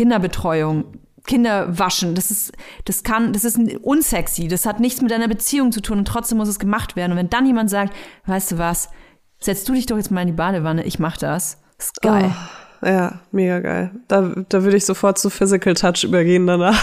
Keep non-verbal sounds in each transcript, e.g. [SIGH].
Kinderbetreuung, Kinder waschen, das ist, das kann, das ist unsexy, das hat nichts mit deiner Beziehung zu tun und trotzdem muss es gemacht werden. Und wenn dann jemand sagt, weißt du was, setz du dich doch jetzt mal in die Badewanne, ich mach das, ist geil. Oh, ja, mega geil. Da, da würde ich sofort zu Physical Touch übergehen danach.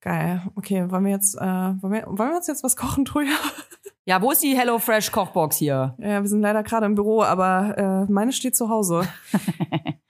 Geil. Okay, wollen wir jetzt, äh, wollen, wir, wollen wir uns jetzt was kochen, Truja? [LAUGHS] Ja, wo ist die HelloFresh Kochbox hier? Ja, wir sind leider gerade im Büro, aber äh, meine steht zu Hause. [LAUGHS]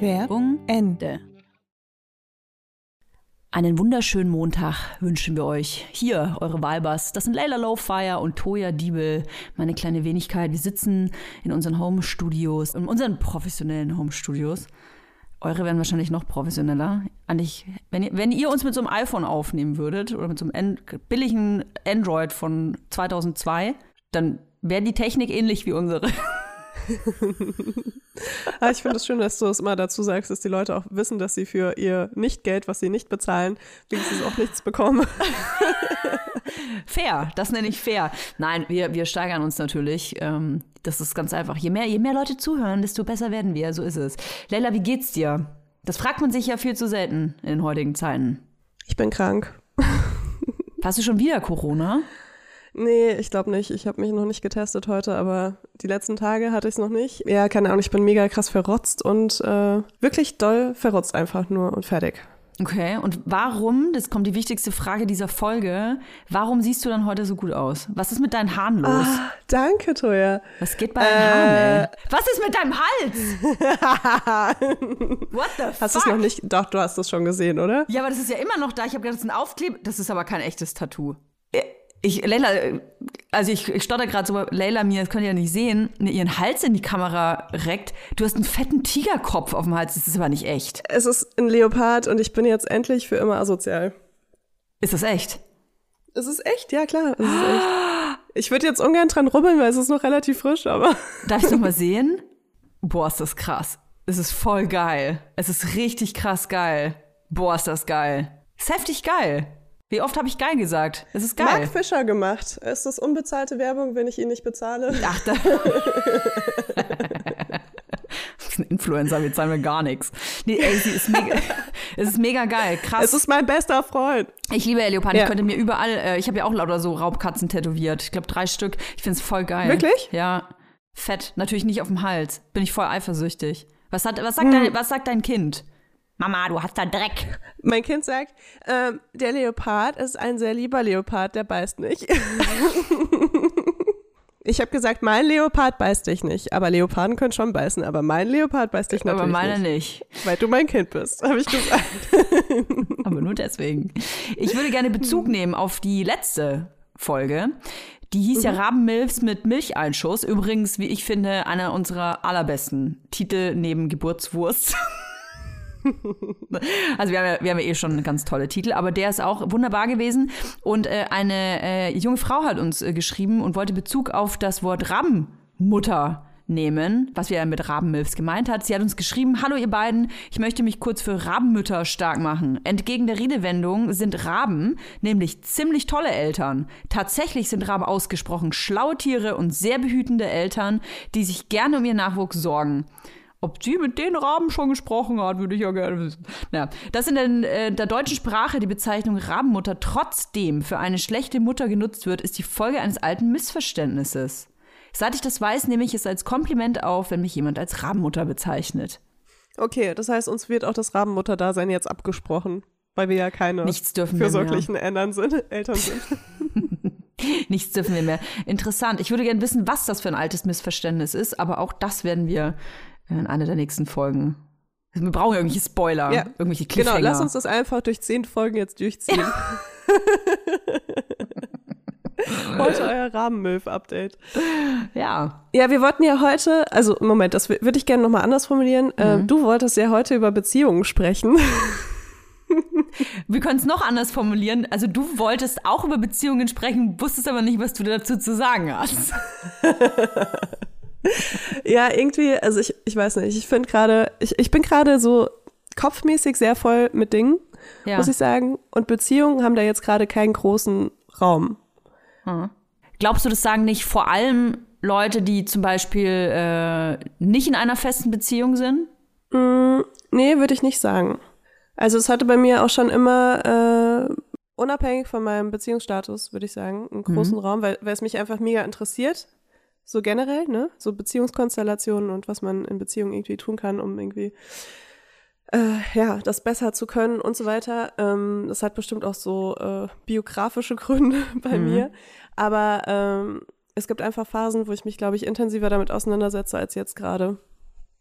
Werbung Ende. Einen wunderschönen Montag wünschen wir euch. Hier, eure Weibers. Das sind Layla Lowfire und Toya Diebel, meine kleine Wenigkeit. Wir sitzen in unseren Home-Studios, in unseren professionellen Home-Studios. Eure werden wahrscheinlich noch professioneller. Eigentlich, wenn ihr, wenn ihr uns mit so einem iPhone aufnehmen würdet oder mit so einem billigen Android von 2002, dann wäre die Technik ähnlich wie unsere. [LAUGHS] [LAUGHS] ah, ich finde es schön, dass du es immer dazu sagst, dass die Leute auch wissen, dass sie für ihr Nicht-Geld, was sie nicht bezahlen, wenigstens auch nichts bekommen. [LAUGHS] fair, das nenne ich fair. Nein, wir, wir steigern uns natürlich. Ähm, das ist ganz einfach. Je mehr, je mehr Leute zuhören, desto besser werden wir. So ist es. Leila, wie geht's dir? Das fragt man sich ja viel zu selten in den heutigen Zeiten. Ich bin krank. Hast du schon wieder Corona? Nee, ich glaube nicht. Ich habe mich noch nicht getestet heute, aber die letzten Tage hatte ich es noch nicht. Ja, keine Ahnung, ich bin mega krass verrotzt und äh, wirklich doll verrotzt einfach nur und fertig. Okay, und warum, das kommt die wichtigste Frage dieser Folge, warum siehst du dann heute so gut aus? Was ist mit deinen Haaren los? Ah, danke, Toya. Was geht bei deinen äh, Haaren, ey? Was ist mit deinem Hals? [LAUGHS] What the fuck? Hast du es noch nicht? Doch, du hast es schon gesehen, oder? Ja, aber das ist ja immer noch da. Ich habe gedacht, das ist ein Aufkleb. Das ist aber kein echtes Tattoo. Äh, ich, Leila, also ich, ich stotter gerade so, Leila mir, das könnt ihr ja nicht sehen, ihren Hals in die Kamera reckt. Du hast einen fetten Tigerkopf auf dem Hals, das ist aber nicht echt. Es ist ein Leopard und ich bin jetzt endlich für immer asozial. Ist das echt? Es ist echt, ja klar. Es ist echt. Ich würde jetzt ungern dran rubbeln, weil es ist noch relativ frisch, aber. [LAUGHS] Darf ich noch mal [LAUGHS] sehen? Boah, ist das krass. Es ist voll geil. Es ist richtig krass geil. Boah, ist das geil. Ist heftig geil. Wie oft habe ich geil gesagt? Es ist geil. Mark Fischer gemacht. Ist das unbezahlte Werbung, wenn ich ihn nicht bezahle? Ach, da [LAUGHS] ein Influencer, wir zahlen mir gar nichts. Nee, ey, sie ist mega, [LAUGHS] es ist mega geil, krass. Es ist mein bester Freund. Ich liebe Leopard. Ja. Ich könnte mir überall, äh, ich habe ja auch lauter so Raubkatzen tätowiert. Ich glaube drei Stück. Ich finde es voll geil. Wirklich? Ja. Fett. Natürlich nicht auf dem Hals. Bin ich voll eifersüchtig. Was, hat, was, sagt, hm. dein, was sagt dein Kind? Mama, du hast da Dreck. Mein Kind sagt, ähm, der Leopard ist ein sehr lieber Leopard, der beißt nicht. [LAUGHS] ich habe gesagt, mein Leopard beißt dich nicht. Aber Leoparden können schon beißen, aber mein Leopard beißt dich natürlich nicht. Aber meine nicht. nicht. Weil du mein Kind bist, habe ich gesagt. [LAUGHS] aber nur deswegen. Ich würde gerne Bezug nehmen auf die letzte Folge. Die hieß mhm. ja Rabenmilfs mit Milcheinschuss. Übrigens, wie ich finde, einer unserer allerbesten Titel neben Geburtswurst. [LAUGHS] [LAUGHS] also wir haben, ja, wir haben ja eh schon ganz tolle Titel, aber der ist auch wunderbar gewesen. Und äh, eine äh, junge Frau hat uns äh, geschrieben und wollte Bezug auf das Wort Rabenmutter nehmen, was wir ja mit Rabenmilfs gemeint hat. Sie hat uns geschrieben, hallo ihr beiden, ich möchte mich kurz für Rabenmütter stark machen. Entgegen der Redewendung sind Raben nämlich ziemlich tolle Eltern. Tatsächlich sind Raben ausgesprochen schlaue Tiere und sehr behütende Eltern, die sich gerne um ihr Nachwuchs sorgen. Ob sie mit den Raben schon gesprochen hat, würde ich ja gerne wissen. Naja, dass in der, äh, der deutschen Sprache die Bezeichnung Rabenmutter trotzdem für eine schlechte Mutter genutzt wird, ist die Folge eines alten Missverständnisses. Seit ich das weiß, nehme ich es als Kompliment auf, wenn mich jemand als Rabenmutter bezeichnet. Okay, das heißt, uns wird auch das Rabenmutter-Dasein jetzt abgesprochen, weil wir ja keine fürsorglichen Eltern sind. Eltern sind. [LAUGHS] Nichts dürfen wir mehr. Interessant. Ich würde gerne wissen, was das für ein altes Missverständnis ist, aber auch das werden wir in einer der nächsten Folgen. Wir brauchen irgendwelche Spoiler, ja. irgendwelche Cliffhanger. Genau, lass uns das einfach durch zehn Folgen jetzt durchziehen. Ja. [LAUGHS] heute euer Rahmenmilf-Update. Ja. Ja, wir wollten ja heute, also Moment, das würde ich gerne nochmal anders formulieren. Äh, mhm. du wolltest ja heute über Beziehungen sprechen. [LAUGHS] Wir können es noch anders formulieren. Also du wolltest auch über Beziehungen sprechen, wusstest aber nicht, was du dazu zu sagen hast. [LAUGHS] [LAUGHS] ja, irgendwie, also ich, ich weiß nicht, ich finde gerade, ich, ich bin gerade so kopfmäßig sehr voll mit Dingen, ja. muss ich sagen. Und Beziehungen haben da jetzt gerade keinen großen Raum. Hm. Glaubst du, das sagen nicht vor allem Leute, die zum Beispiel äh, nicht in einer festen Beziehung sind? Mm, nee, würde ich nicht sagen. Also es hatte bei mir auch schon immer, äh, unabhängig von meinem Beziehungsstatus, würde ich sagen, einen großen mhm. Raum, weil, weil es mich einfach mega interessiert. So generell, ne? So Beziehungskonstellationen und was man in Beziehungen irgendwie tun kann, um irgendwie äh, ja, das besser zu können und so weiter. Ähm, das hat bestimmt auch so äh, biografische [LAUGHS] Gründe bei mhm. mir. Aber ähm, es gibt einfach Phasen, wo ich mich, glaube ich, intensiver damit auseinandersetze als jetzt gerade.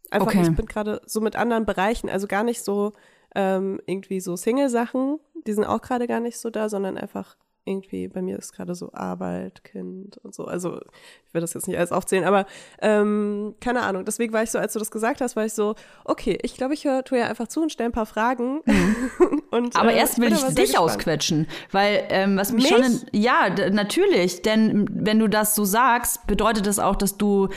Einfach, okay. ich bin gerade so mit anderen Bereichen, also gar nicht so ähm, irgendwie so Single-Sachen, die sind auch gerade gar nicht so da, sondern einfach irgendwie, bei mir ist gerade so Arbeit, Kind und so. Also ich will das jetzt nicht alles aufzählen, aber ähm, keine Ahnung. Deswegen war ich so, als du das gesagt hast, war ich so, okay, ich glaube, ich höre tu ja einfach zu und stelle ein paar Fragen. Mhm. [LAUGHS] und, aber äh, erst will ich, ich dich ausquetschen, weil ähm, was mich, mich? schon, in, ja, natürlich, denn wenn du das so sagst, bedeutet das auch, dass du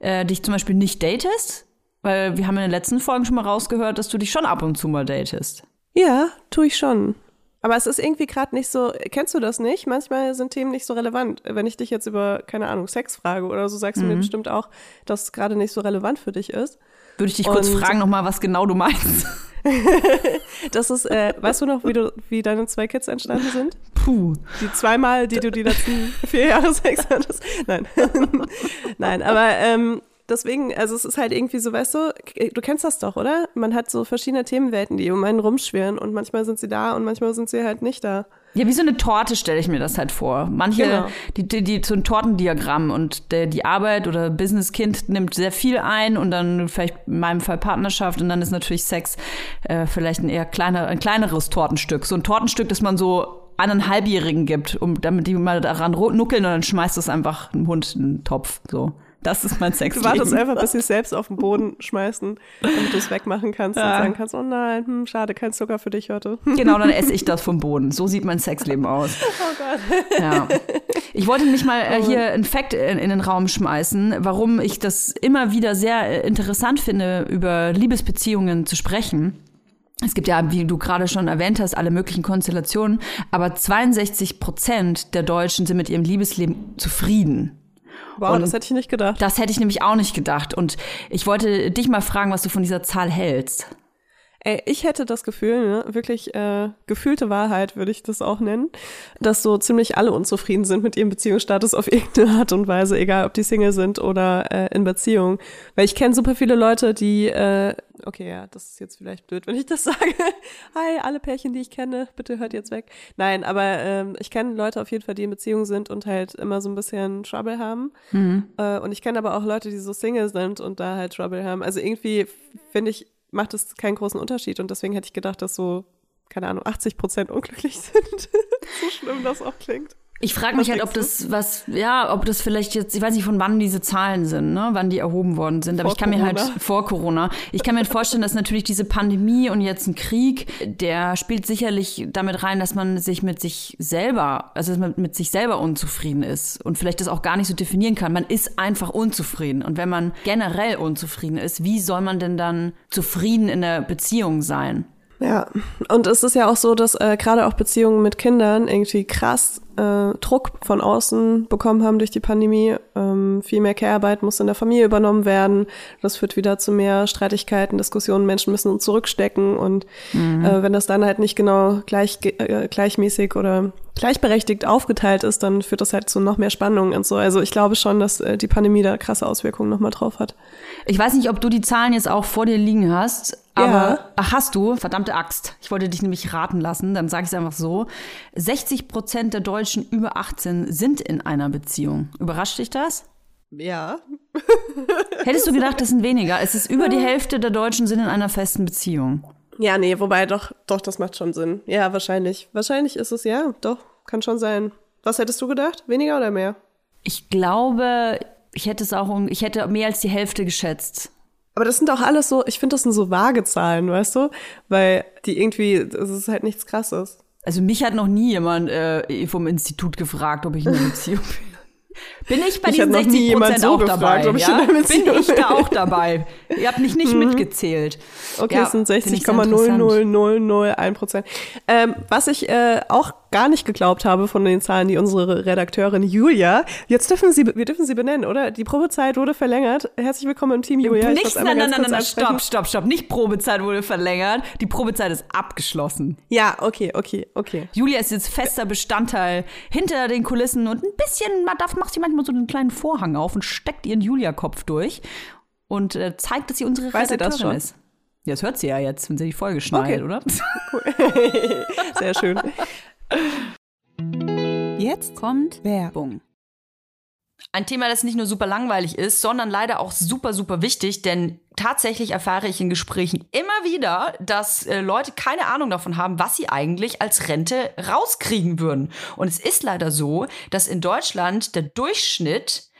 äh, dich zum Beispiel nicht datest? Weil wir haben in den letzten Folgen schon mal rausgehört, dass du dich schon ab und zu mal datest. Ja, tue ich schon. Aber es ist irgendwie gerade nicht so, kennst du das nicht? Manchmal sind Themen nicht so relevant. Wenn ich dich jetzt über, keine Ahnung, Sex frage oder so, sagst mhm. du mir mhm. bestimmt auch, dass es gerade nicht so relevant für dich ist. Würde ich dich Und kurz fragen nochmal, was genau du meinst. [LAUGHS] das ist, äh, weißt du noch, wie, du, wie deine zwei Kids entstanden sind? Puh. Die zweimal, die du die letzten vier Jahre Sex hattest? Nein. [LAUGHS] Nein, aber ähm, deswegen, also es ist halt irgendwie so, weißt du, du kennst das doch, oder? Man hat so verschiedene Themenwelten, die um einen rumschwirren und manchmal sind sie da und manchmal sind sie halt nicht da. Ja, wie so eine Torte stelle ich mir das halt vor. Manche, genau. die, die, die, so ein Tortendiagramm und der, die Arbeit oder Business-Kind nimmt sehr viel ein und dann vielleicht in meinem Fall Partnerschaft und dann ist natürlich Sex äh, vielleicht ein eher kleiner, ein kleineres Tortenstück. So ein Tortenstück, das man so einen Halbjährigen gibt, um damit die mal daran nuckeln und dann schmeißt es einfach ein Hund in den Topf. So. Das ist mein Sexleben. Du wartest einfach, bis sie es selbst auf den Boden schmeißen, damit du es wegmachen kannst ja. und sagen kannst, oh nein, hm, schade, kein Zucker für dich heute. Genau, dann esse ich [LAUGHS] das vom Boden. So sieht mein Sexleben aus. Oh Gott. Ja. Ich wollte nicht mal äh, hier ein Fact in, in, den Raum schmeißen, warum ich das immer wieder sehr äh, interessant finde, über Liebesbeziehungen zu sprechen. Es gibt ja, wie du gerade schon erwähnt hast, alle möglichen Konstellationen, aber 62 Prozent der Deutschen sind mit ihrem Liebesleben zufrieden. Wow, Und das hätte ich nicht gedacht. Das hätte ich nämlich auch nicht gedacht. Und ich wollte dich mal fragen, was du von dieser Zahl hältst. Ey, ich hätte das Gefühl, ne, wirklich äh, gefühlte Wahrheit würde ich das auch nennen, dass so ziemlich alle unzufrieden sind mit ihrem Beziehungsstatus auf [LAUGHS] irgendeine Art und Weise, egal ob die Single sind oder äh, in Beziehung. Weil ich kenne super viele Leute, die, äh, okay, ja, das ist jetzt vielleicht blöd, wenn ich das [LAUGHS] sage. Hi, alle Pärchen, die ich kenne, bitte hört jetzt weg. Nein, aber ähm, ich kenne Leute auf jeden Fall, die in Beziehung sind und halt immer so ein bisschen Trouble haben. Äh, und ich kenne aber auch Leute, die so Single sind und da halt Trouble haben. Also irgendwie finde ich, macht es keinen großen Unterschied und deswegen hätte ich gedacht, dass so, keine Ahnung, 80 Prozent unglücklich [LAUGHS] sind. so schlimm das auch klingt. Ich frage mich halt, ob das was, ja, ob das vielleicht jetzt, ich weiß nicht, von wann diese Zahlen sind, ne, wann die erhoben worden sind. Aber Vor ich kann mir halt Corona. vor Corona, ich kann mir halt vorstellen, dass natürlich diese Pandemie und jetzt ein Krieg, der spielt sicherlich damit rein, dass man sich mit sich selber, also dass man mit sich selber unzufrieden ist und vielleicht das auch gar nicht so definieren kann. Man ist einfach unzufrieden. Und wenn man generell unzufrieden ist, wie soll man denn dann zufrieden in der Beziehung sein? Ja, und es ist ja auch so, dass äh, gerade auch Beziehungen mit Kindern irgendwie krass äh, Druck von außen bekommen haben durch die Pandemie. Ähm, viel mehr Care-Arbeit muss in der Familie übernommen werden. Das führt wieder zu mehr Streitigkeiten, Diskussionen. Menschen müssen zurückstecken und äh, wenn das dann halt nicht genau gleich, äh, gleichmäßig oder gleichberechtigt aufgeteilt ist, dann führt das halt zu noch mehr Spannungen und so. Also ich glaube schon, dass äh, die Pandemie da krasse Auswirkungen nochmal drauf hat. Ich weiß nicht, ob du die Zahlen jetzt auch vor dir liegen hast, aber Ja. ach, hast du, verdammte Axt. Ich wollte dich nämlich raten lassen, dann sage ich es einfach so. 60 Prozent der Deutschen über 18 sind in einer Beziehung. Überrascht dich das? Ja, [LAUGHS] Hättest du gedacht, das sind weniger? Es ist über die Hälfte der Deutschen sind in einer festen Beziehung. Ja, nee, wobei doch, doch, das macht schon Sinn. Ja, wahrscheinlich. Wahrscheinlich ist es ja, doch, kann schon sein. Was hättest du gedacht? Weniger oder mehr? Ich glaube, ich hätte es auch, um- ich hätte mehr als die Hälfte geschätzt. Aber das sind auch alles so, ich finde, das sind so vage Zahlen, weißt du? Weil die irgendwie, das ist halt nichts krasses. Also mich hat noch nie jemand äh, vom Institut gefragt, ob ich in einer Beziehung bin. Bin ich bei hat diesen noch nie 60 jemand Prozent so auch gefragt, dabei? ob ich ja? Bin ich da auch dabei? Ihr habt mich nicht mitgezählt. Okay, Ja, es sind finde ich sehr interessant. 60,00001 Prozent. Ähm, was ich äh, auch gar nicht geglaubt habe von den Zahlen, die unsere Redakteurin Julia, jetzt dürfen Sie, wir dürfen Sie benennen, oder? Die Probezeit wurde verlängert. Herzlich willkommen im Team, Julia. Ich Nicht, wollte es nein, nein, nein, nein, stopp, stopp, stopp. Nicht Probezeit wurde verlängert. Die Probezeit ist abgeschlossen. Ja, okay, okay, okay. Julia ist jetzt fester Bestandteil hinter den Kulissen und ein bisschen, man darf, macht sie manchmal so einen kleinen Vorhang auf und steckt ihren Julia-Kopf durch und äh, zeigt, dass sie unsere Weiß sie das Redakteurin schon? ist. Ja, das hört sie ja jetzt, wenn sie die Folge schneidet, Okay. oder? [LAUGHS] [LAUGHS] Sehr schön. Jetzt kommt Werbung. Ein Thema, das nicht nur super langweilig ist, sondern leider auch super, super wichtig, denn tatsächlich erfahre ich in Gesprächen immer wieder, dass äh, Leute keine Ahnung davon haben, was sie eigentlich als Rente rauskriegen würden. Und es ist leider so, dass in Deutschland der Durchschnitt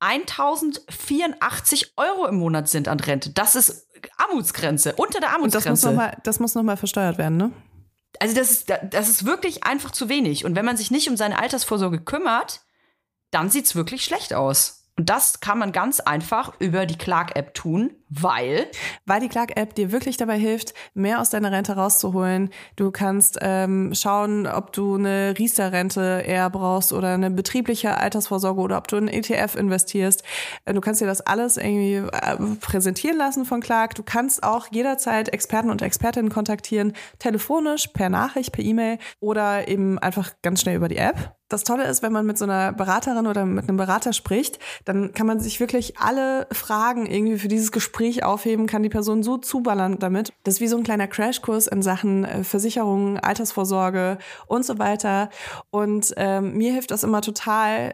1084 Euro im Monat sind an Rente. Das ist Armutsgrenze, unter der Und das muss Armutsgrenze. nochmal, das muss noch mal versteuert werden, ne? Also das ist, das ist wirklich einfach zu wenig. Und wenn man sich nicht um seine Altersvorsorge kümmert, dann sieht's wirklich schlecht aus. Und das kann man ganz einfach über die Clark-App tun, weil Weil die Clark-App dir wirklich dabei hilft, mehr aus deiner Rente rauszuholen. Du kannst ähm, schauen, ob du eine Riester-Rente eher brauchst oder eine betriebliche Altersvorsorge oder ob du in ETF investierst. Äh, Du kannst dir das alles irgendwie äh, präsentieren lassen von Clark. Du kannst auch jederzeit Experten und Expertinnen kontaktieren, telefonisch, per Nachricht, per E-Mail oder eben einfach ganz schnell über die App. Das Tolle ist, wenn man mit so einer Beraterin oder mit einem Berater spricht, dann kann man sich wirklich alle Fragen irgendwie für dieses Gespräch aufheben, kann die Person so zuballern damit. Das ist wie so ein kleiner Crashkurs in Sachen äh, Versicherungen, Altersvorsorge und so weiter. Und ähm, mir hilft das immer total,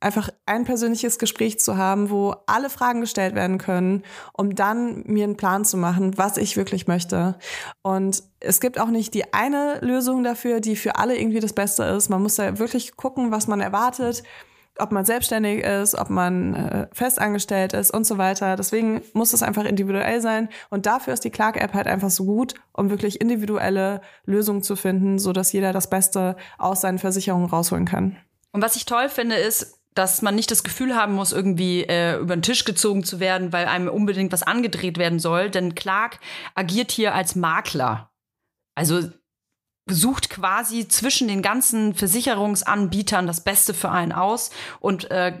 einfach ein persönliches Gespräch zu haben, wo alle Fragen gestellt werden können, um dann mir einen Plan zu machen, was ich wirklich möchte. Und es gibt auch nicht die eine Lösung dafür, die für alle irgendwie das Beste ist. Man muss da wirklich gucken, was man erwartet, ob man selbstständig ist, ob man äh, festangestellt ist und so weiter. Deswegen muss es einfach individuell sein. Und dafür ist die Clark-App halt einfach so gut, um wirklich individuelle Lösungen zu finden, so dass jeder das Beste aus seinen Versicherungen rausholen kann. Und was ich toll finde, ist, dass man nicht das Gefühl haben muss, irgendwie äh, über den Tisch gezogen zu werden, weil einem unbedingt was angedreht werden soll. Denn Clark agiert hier als Makler. Also sucht quasi zwischen den ganzen Versicherungsanbietern das Beste für einen aus und äh,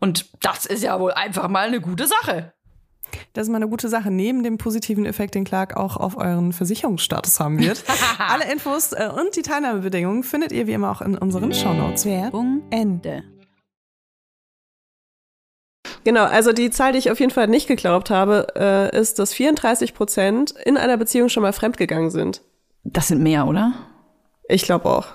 Und das ist ja wohl einfach mal eine gute Sache. Das ist mal eine gute Sache, neben dem positiven Effekt, den Clark auch auf euren Versicherungsstatus haben wird. [LAUGHS] Alle Infos äh, und die Teilnahmebedingungen findet ihr wie immer auch in unseren Shownotes. Werbung Ende. Genau, also die Zahl, die ich auf jeden Fall nicht geglaubt habe, äh, ist, dass 34 Prozent in einer Beziehung schon mal fremdgegangen sind. Das sind mehr, oder? Ich glaube auch.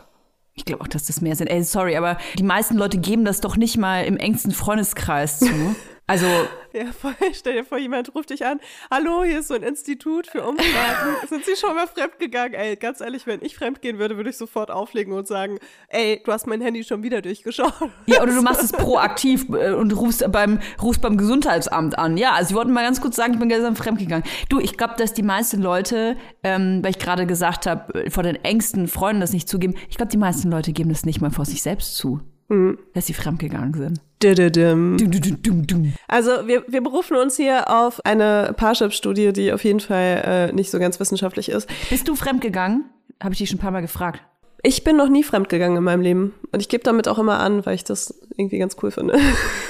Ich glaube auch, dass das mehr sind. Ey, sorry, aber die meisten Leute geben das doch nicht mal im engsten Freundeskreis zu. [LAUGHS] Also, Ja, voll. [LAUGHS] Stell dir vor, jemand ruft dich an. Hallo, hier ist so ein Institut für Umfragen. [LAUGHS] Sind Sie schon mal fremdgegangen? Ey, ganz ehrlich, wenn ich fremdgehen würde, würde ich sofort auflegen und sagen, ey, du hast mein Handy schon wieder durchgeschaut. ja, oder du machst es proaktiv äh, und rufst beim, rufst beim Gesundheitsamt an. Ja, also ich wollte mal ganz kurz sagen, ich bin gestern fremdgegangen. Du, ich glaube, dass die meisten Leute, ähm, weil ich gerade gesagt habe, vor den engsten Freunden das nicht zugeben, ich glaube, die meisten Leute geben das nicht mal vor sich selbst zu, dass sie fremdgegangen sind. Dum, dum, dum. Also wir, wir berufen uns hier auf eine Parship-Studie, die auf jeden Fall äh, nicht so ganz wissenschaftlich ist. Bist du fremdgegangen? Habe ich dich schon ein paar Mal gefragt. Ich bin noch nie fremdgegangen in meinem Leben. Und ich gebe damit auch immer an, weil ich das irgendwie ganz cool finde.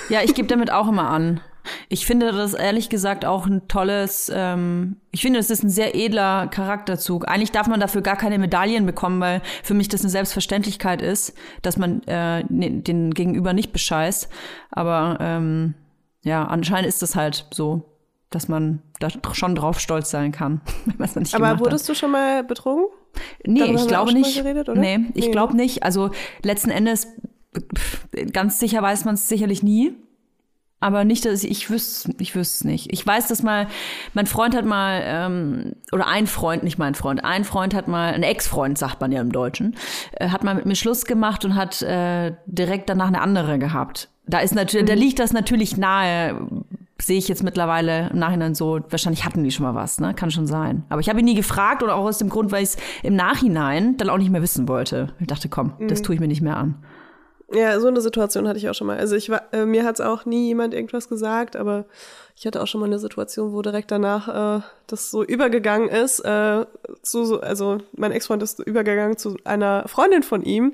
Ja, ich gebe damit auch immer an. Ich finde das ehrlich gesagt auch ein tolles, ähm, ich finde, das ist ein sehr edler Charakterzug. Eigentlich darf man dafür gar keine Medaillen bekommen, weil für mich das eine Selbstverständlichkeit ist, dass man äh, ne- den Gegenüber nicht bescheißt. Aber ähm, ja, anscheinend ist es halt so, dass man da schon drauf stolz sein kann, [LAUGHS] wenn man es nicht Aber gemacht hat. wurdest du schon mal betrogen? Nee, Darüber ich glaube schon mal nicht. geredet, oder? Nee, ich Nee, glaube ne? nicht. Also letzten Endes, ganz sicher weiß man es sicherlich nie. Aber nicht, dass ich, ich wüsste ich wüsste es nicht. Ich weiß, dass mal, mein Freund hat mal, ähm, oder ein Freund, nicht mein Freund, ein Freund hat mal, ein Ex-Freund, sagt man ja im Deutschen, äh, hat mal mit mir Schluss gemacht und hat äh, direkt danach eine andere gehabt. Da ist natürlich, da liegt das natürlich nahe, sehe ich jetzt mittlerweile im Nachhinein so, wahrscheinlich hatten die schon mal was, ne? Kann schon sein. Aber ich habe ihn nie gefragt oder auch aus dem Grund, weil ich es im Nachhinein dann auch nicht mehr wissen wollte. Ich dachte, komm, das tue ich mir nicht mehr an. Ja, so eine Situation hatte ich auch schon mal. Also ich war, äh, mir hat es auch nie jemand irgendwas gesagt, aber ich hatte auch schon mal eine Situation, wo direkt danach äh, das so übergegangen ist. Äh, zu, so, also mein Ex-Freund ist übergegangen zu einer Freundin von ihm,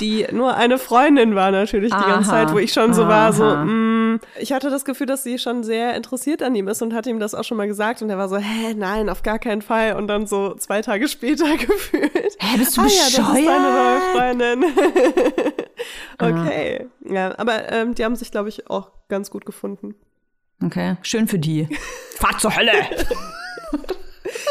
die nur eine Freundin war natürlich die ganze Aha, Zeit, wo ich schon so war, so, aha. mh, ich hatte das Gefühl, dass sie schon sehr interessiert an ihm ist und hat ihm das auch schon mal gesagt und er war so, hä, nein, auf gar keinen Fall. Und dann so zwei Tage später [LAUGHS] gefühlt. Hä, bist du ah, ja, das ist deine neue bescheuert? Freundin. [LAUGHS] okay. Ja, aber ähm, die haben sich, glaube ich, auch ganz gut gefunden. Okay, schön für die. [LAUGHS] Fahrt zur Hölle!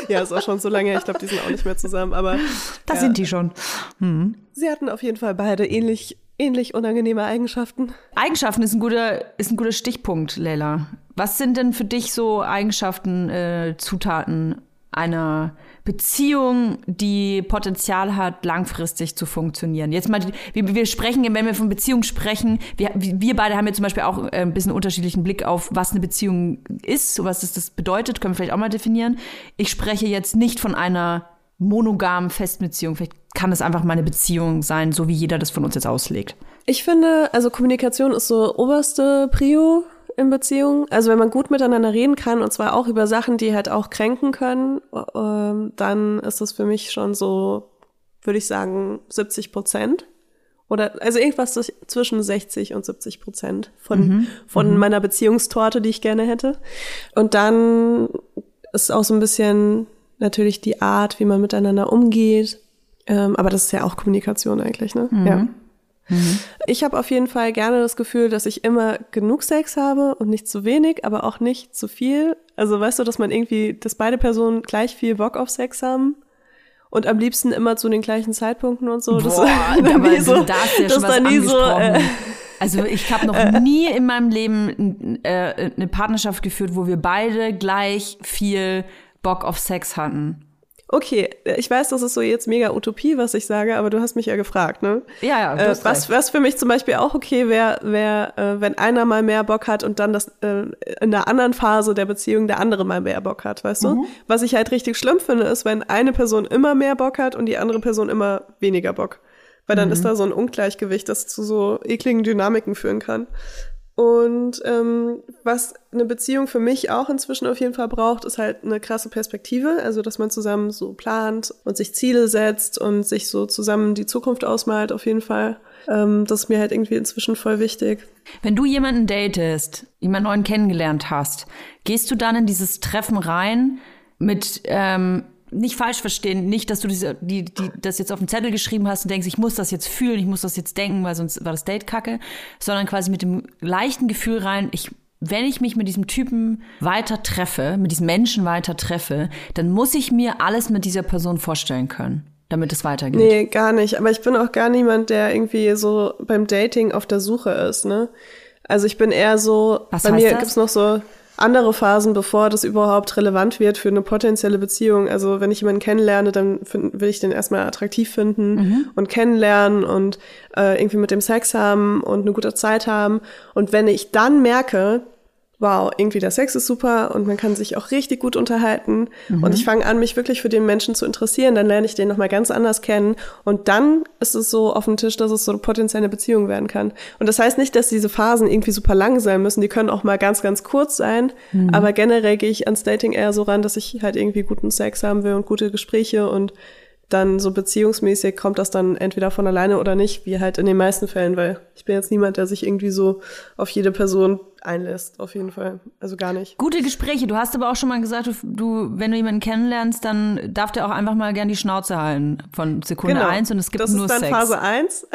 Ja, ist auch schon so lange her. Ich glaube, die sind auch nicht mehr zusammen. Aber Da Ja. sind die schon. sie hatten auf jeden Fall beide ähnlich, ähnlich unangenehme Eigenschaften. Eigenschaften ist ein guter, ist ein guter Stichpunkt, Leila. Was sind denn für dich so Eigenschaften, äh, Zutaten einer Beziehung, die Potenzial hat, langfristig zu funktionieren? Jetzt mal, wir, wir sprechen, wenn wir von Beziehung sprechen, wir, wir beide haben ja zum Beispiel auch äh, ein bisschen unterschiedlichen Blick auf, was eine Beziehung ist, was das, das bedeutet, können wir vielleicht auch mal definieren. Ich spreche jetzt nicht von einer monogamen Festbeziehung. Vielleicht kann es einfach mal eine Beziehung sein, so wie jeder das von uns jetzt auslegt. Ich finde, also Kommunikation ist so oberste Prio in Beziehungen. Also wenn man gut miteinander reden kann und zwar auch über Sachen, die halt auch kränken können, ähm, dann ist das für mich schon so, würde ich sagen, 70 Prozent. Oder also irgendwas zwischen- zwischen 60 und 70 Prozent von, von meiner Beziehungstorte, die ich gerne hätte. Und dann ist auch so ein bisschen natürlich die Art, wie man miteinander umgeht. Ähm, aber das ist ja auch Kommunikation eigentlich, ne? Ja. Ich habe auf jeden Fall gerne das Gefühl, dass ich immer genug Sex habe und nicht zu wenig, aber auch nicht zu viel. Also weißt du, dass man irgendwie, dass beide Personen gleich viel Bock auf Sex haben und am liebsten immer zu den gleichen Zeitpunkten und so. Boah, dann [LAUGHS] aber nie so, da ja schon was nie so, angesprochen. äh, also ich habe noch [LAUGHS] nie in meinem Leben äh, eine Partnerschaft geführt, wo wir beide gleich viel Bock auf Sex hatten. Okay, ich weiß, das ist so jetzt mega Utopie, was ich sage, aber du hast mich ja gefragt, ne? Ja, ja. Äh, was, recht. was für mich zum Beispiel auch okay wäre, wär, äh, wenn einer mal mehr Bock hat und dann das äh, in der anderen Phase der Beziehung der andere mal mehr Bock hat, weißt du? Was ich halt richtig schlimm finde, ist, wenn eine Person immer mehr Bock hat und die andere Person immer weniger Bock. Weil dann ist da so ein Ungleichgewicht, das zu so ekligen Dynamiken führen kann. Und ähm, was eine Beziehung für mich auch inzwischen auf jeden Fall braucht, ist halt eine krasse Perspektive. Also, dass man zusammen so plant und sich Ziele setzt und sich so zusammen die Zukunft ausmalt, auf jeden Fall. Ähm, das ist mir halt irgendwie inzwischen voll wichtig. Wenn du jemanden datest, jemanden neuen kennengelernt hast, gehst du dann in dieses Treffen rein mit, ähm, nicht falsch verstehen, nicht, dass du diese, die, die, das jetzt auf den Zettel geschrieben hast und denkst, ich muss das jetzt fühlen, ich muss das jetzt denken, weil sonst war das Date kacke, sondern quasi mit dem leichten Gefühl rein, ich, wenn ich mich mit diesem Typen weiter treffe, mit diesem Menschen weiter treffe, dann muss ich mir alles mit dieser Person vorstellen können, damit es weitergeht. Nee, gar nicht. Aber ich bin auch gar niemand, der irgendwie so beim Dating auf der Suche ist, ne? Also ich bin eher so, Was bei heißt mir das? gibt's noch so andere Phasen, bevor das überhaupt relevant wird für eine potenzielle Beziehung. Also wenn ich jemanden kennenlerne, dann find, will ich den erstmal attraktiv finden Mhm. und kennenlernen und äh, irgendwie mit dem Sex haben und eine gute Zeit haben. Und wenn ich dann merke, wow, irgendwie der Sex ist super und man kann sich auch richtig gut unterhalten. Und ich fange an, mich wirklich für den Menschen zu interessieren, dann lerne ich den nochmal ganz anders kennen. Und dann ist es so auf dem Tisch, dass es so eine potenzielle Beziehung werden kann. Und das heißt nicht, dass diese Phasen irgendwie super lang sein müssen, die können auch mal ganz, ganz kurz sein, aber generell gehe ich ans Dating eher so ran, dass ich halt irgendwie guten Sex haben will und gute Gespräche. Und dann so beziehungsmäßig kommt das dann entweder von alleine oder nicht, wie halt in den meisten Fällen, weil ich bin jetzt niemand, der sich irgendwie so auf jede Person einlässt, auf jeden Fall. Also gar nicht. Gute Gespräche. Du hast aber auch schon mal gesagt, du, wenn du jemanden kennenlernst, dann darf der auch einfach mal gern die Schnauze halten von Sekunde eins und es gibt Genau. das nur ist dann Sex. Phase eins.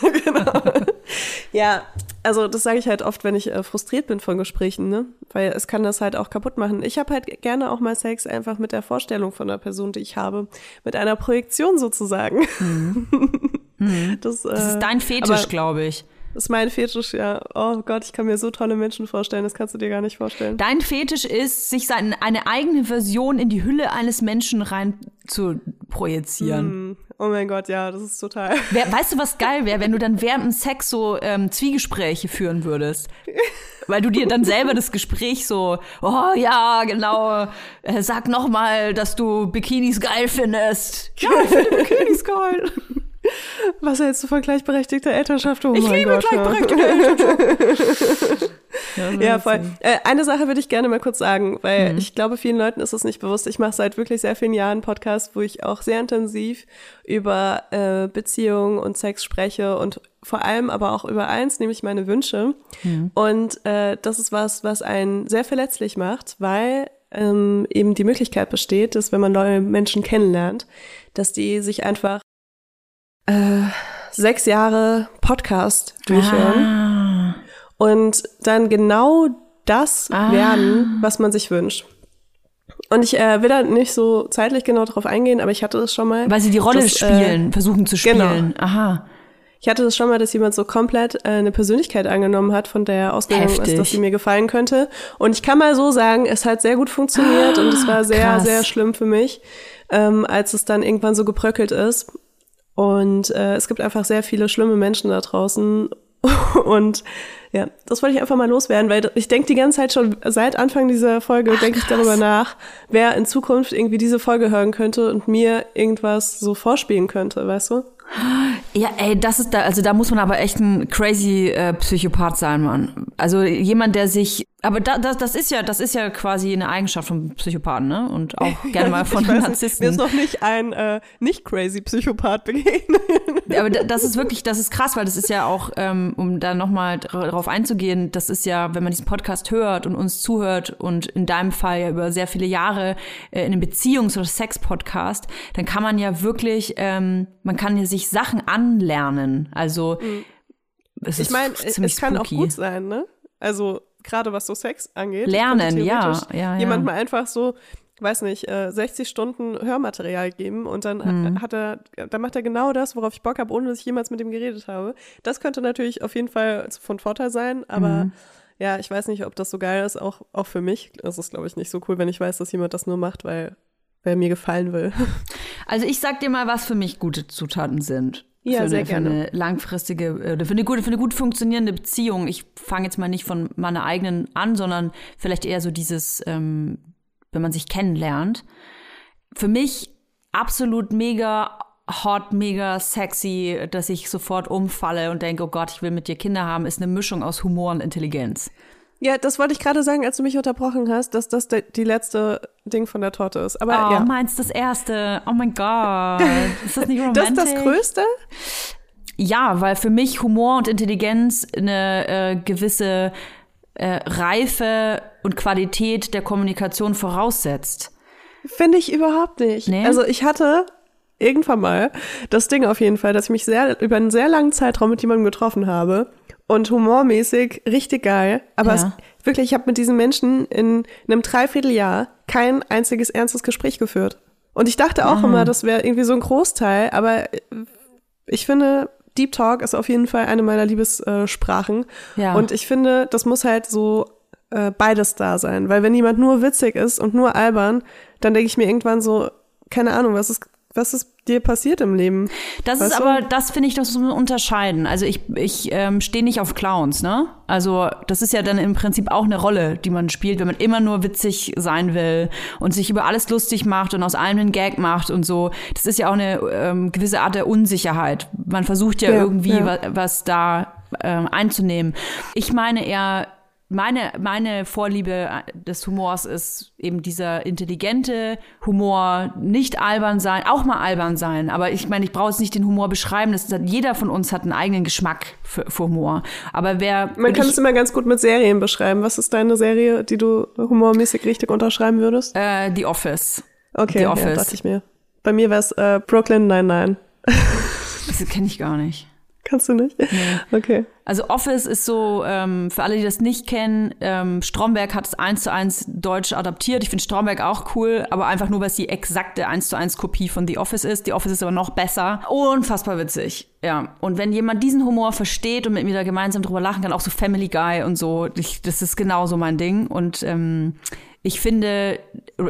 [LAUGHS] genau. [LAUGHS] ja, also das sage ich halt oft, wenn ich äh, frustriert bin von Gesprächen, ne? Weil es kann das halt auch kaputt machen. Ich habe halt gerne auch mal Sex einfach mit der Vorstellung von der Person, die ich habe, mit einer Projektion sozusagen. Das, [LAUGHS] äh, Mhm. das ist dein Fetisch, glaube ich. Ist mein Fetisch, ja. Oh Gott, ich kann mir so tolle Menschen vorstellen, das kannst du dir gar nicht vorstellen. Dein Fetisch ist, sich seine, eine eigene Version in die Hülle eines Menschen rein zu projizieren. Hm, Oh mein Gott, ja, das ist total. Wer, weißt du, was geil wäre, wenn du dann während dem Sex so ähm, Zwiegespräche führen würdest? Weil du dir dann selber das Gespräch so, oh ja, genau, äh, sag noch mal, dass du Bikinis geil findest. Ja, ich finde Bikinis geil. Was hältst du von gleichberechtigter Elternschaft? Oh Ich liebe Gott, gleichberechtigte [LAUGHS] Elternschaft. Ja, voll. Äh, eine Sache würde ich gerne mal kurz sagen, weil Mhm. ich glaube, vielen Leuten ist es nicht bewusst. Ich mache seit wirklich sehr vielen Jahren einen Podcast, wo ich auch sehr intensiv über äh, Beziehungen und Sex spreche und vor allem aber auch über eins, nämlich meine Wünsche. Mhm. Und äh, das ist was, was einen sehr verletzlich macht, weil ähm, eben die Möglichkeit besteht, dass wenn man neue Menschen kennenlernt, dass die sich einfach äh, sechs Jahre Podcast durchhören Ah. und dann genau das Ah. werden, was man sich wünscht. Und ich äh, will da nicht so zeitlich genau drauf eingehen, aber ich hatte das schon mal. Weil sie die Rolle dass, äh, spielen, versuchen zu genau. spielen. Aha. Ich hatte das schon mal, dass jemand so komplett äh, eine Persönlichkeit angenommen hat, von der ausgegangen Heftig. ist, dass sie mir gefallen könnte. Und ich kann mal so sagen, es hat sehr gut funktioniert und es war sehr, Krass. sehr schlimm für mich, ähm, als es dann irgendwann so gebröckelt ist. Und äh, es gibt einfach sehr viele schlimme Menschen da draußen. [LAUGHS] Und ja, das wollte ich einfach mal loswerden, weil ich denke die ganze Zeit schon, seit Anfang dieser Folge denke ich darüber nach, wer in Zukunft irgendwie diese Folge hören könnte und mir irgendwas so vorspielen könnte, weißt du? Ja, ey, das ist da, also da muss man aber echt ein crazy äh, Psychopath sein, Mann. Also jemand, der sich, aber da, das, das ist ja, das ist ja quasi eine Eigenschaft von Psychopathen, ne? Und auch [LAUGHS] gerne mal von Narzissten. Mir ist noch nicht ein äh, nicht crazy Psychopath begegnet. Aber da- das ist wirklich, das ist krass, weil das ist ja auch, ähm, um da nochmal darauf einzugehen, das ist ja, wenn man diesen Podcast hört und uns zuhört und in deinem Fall ja über sehr viele Jahre äh, in einem Beziehungs- oder Sex-Podcast, dann kann man ja wirklich, ähm, man kann ja sich Sachen anlernen. Also es ist Ich meine, es kann spooky. auch gut sein, ne? Also gerade was so Sex angeht. Lernen, ja, ja, ja. Jemand mal einfach so, weiß nicht, äh, 60 Stunden Hörmaterial geben und dann Mhm. hat, hat er, dann macht er genau das, worauf ich Bock habe, ohne dass ich jemals mit ihm geredet habe. Das könnte natürlich auf jeden Fall von Vorteil sein, aber Mhm. ja, ich weiß nicht, ob das so geil ist, auch, auch für mich. Das ist, glaube ich, nicht so cool, wenn ich weiß, dass jemand das nur macht, weil wer mir gefallen will. [LAUGHS] Also ich sag dir mal, was für mich gute Zutaten sind. Ja, für sehr eine, gerne. Für eine langfristige, oder für eine gute, für eine gut funktionierende Beziehung. Ich fange jetzt mal nicht von meiner eigenen an, sondern vielleicht eher so dieses, ähm, wenn man sich kennenlernt. Für mich absolut mega hot, mega sexy, dass ich sofort umfalle und denke, oh Gott, ich will mit dir Kinder haben, ist eine Mischung aus Humor und Intelligenz. Ja, das wollte ich gerade sagen, als du mich unterbrochen hast, dass das de- die letzte Ding von der Torte ist. Aber Oh, ja. meins das erste. Oh mein Gott. Ist das nicht [LAUGHS] Das romantisch? ist das Größte? Ja, weil für mich Humor und Intelligenz eine äh, gewisse äh, Reife und Qualität der Kommunikation voraussetzt. Finde ich überhaupt nicht. Nee? Also ich hatte irgendwann mal das Ding auf jeden Fall, dass ich mich sehr über einen sehr langen Zeitraum mit jemandem getroffen habe und humormäßig richtig geil. Aber Ja. es, wirklich, ich habe mit diesen Menschen in einem Dreivierteljahr kein einziges ernstes Gespräch geführt. Und ich dachte auch immer, das wäre irgendwie so ein Großteil, aber äh, ich finde, Deep Talk ist auf jeden Fall eine meiner Liebessprachen. Ja. Und ich finde, das muss halt so äh, beides da sein. Weil wenn jemand nur witzig ist und nur albern, dann denke ich mir irgendwann so, keine Ahnung, was ist, was ist dir passiert im Leben? Das Weißt ist du? aber, das finde ich, das muss man unterscheiden. Also ich, ich ähm, stehe nicht auf Clowns, ne? Also das ist ja dann im Prinzip auch eine Rolle, die man spielt, wenn man immer nur witzig sein will und sich über alles lustig macht und aus allem einen Gag macht und so. Das ist ja auch eine ähm, gewisse Art der Unsicherheit. Man versucht ja, Ja, irgendwie ja. Was, was da ähm, einzunehmen. Ich meine eher, meine, meine Vorliebe des Humors ist eben dieser intelligente Humor, nicht albern sein, auch mal albern sein. Aber ich meine, ich brauche jetzt nicht den Humor beschreiben. Das ist, jeder von uns hat einen eigenen Geschmack für, für Humor. Aber wer Man kann es immer ganz gut mit Serien beschreiben. Was ist deine Serie, die du humormäßig richtig unterschreiben würdest? äh, The Office. Okay, The ja, Office. dachte ich mir. Bei mir wäre es äh, Brooklyn 99. [LAUGHS] Das kenne ich gar nicht. Kannst du nicht? Okay. Also Office ist so, ähm, für alle, die das nicht kennen, ähm, Stromberg hat es eins zu eins deutsch adaptiert. Ich finde Stromberg auch cool, aber einfach nur, weil es die exakte eins zu eins Kopie von The Office ist. The Office ist aber noch besser. Unfassbar witzig. Ja. Und wenn jemand diesen Humor versteht und mit mir da gemeinsam drüber lachen kann, auch so Family Guy und so, ich, das ist genauso mein Ding. Und ähm, ich finde,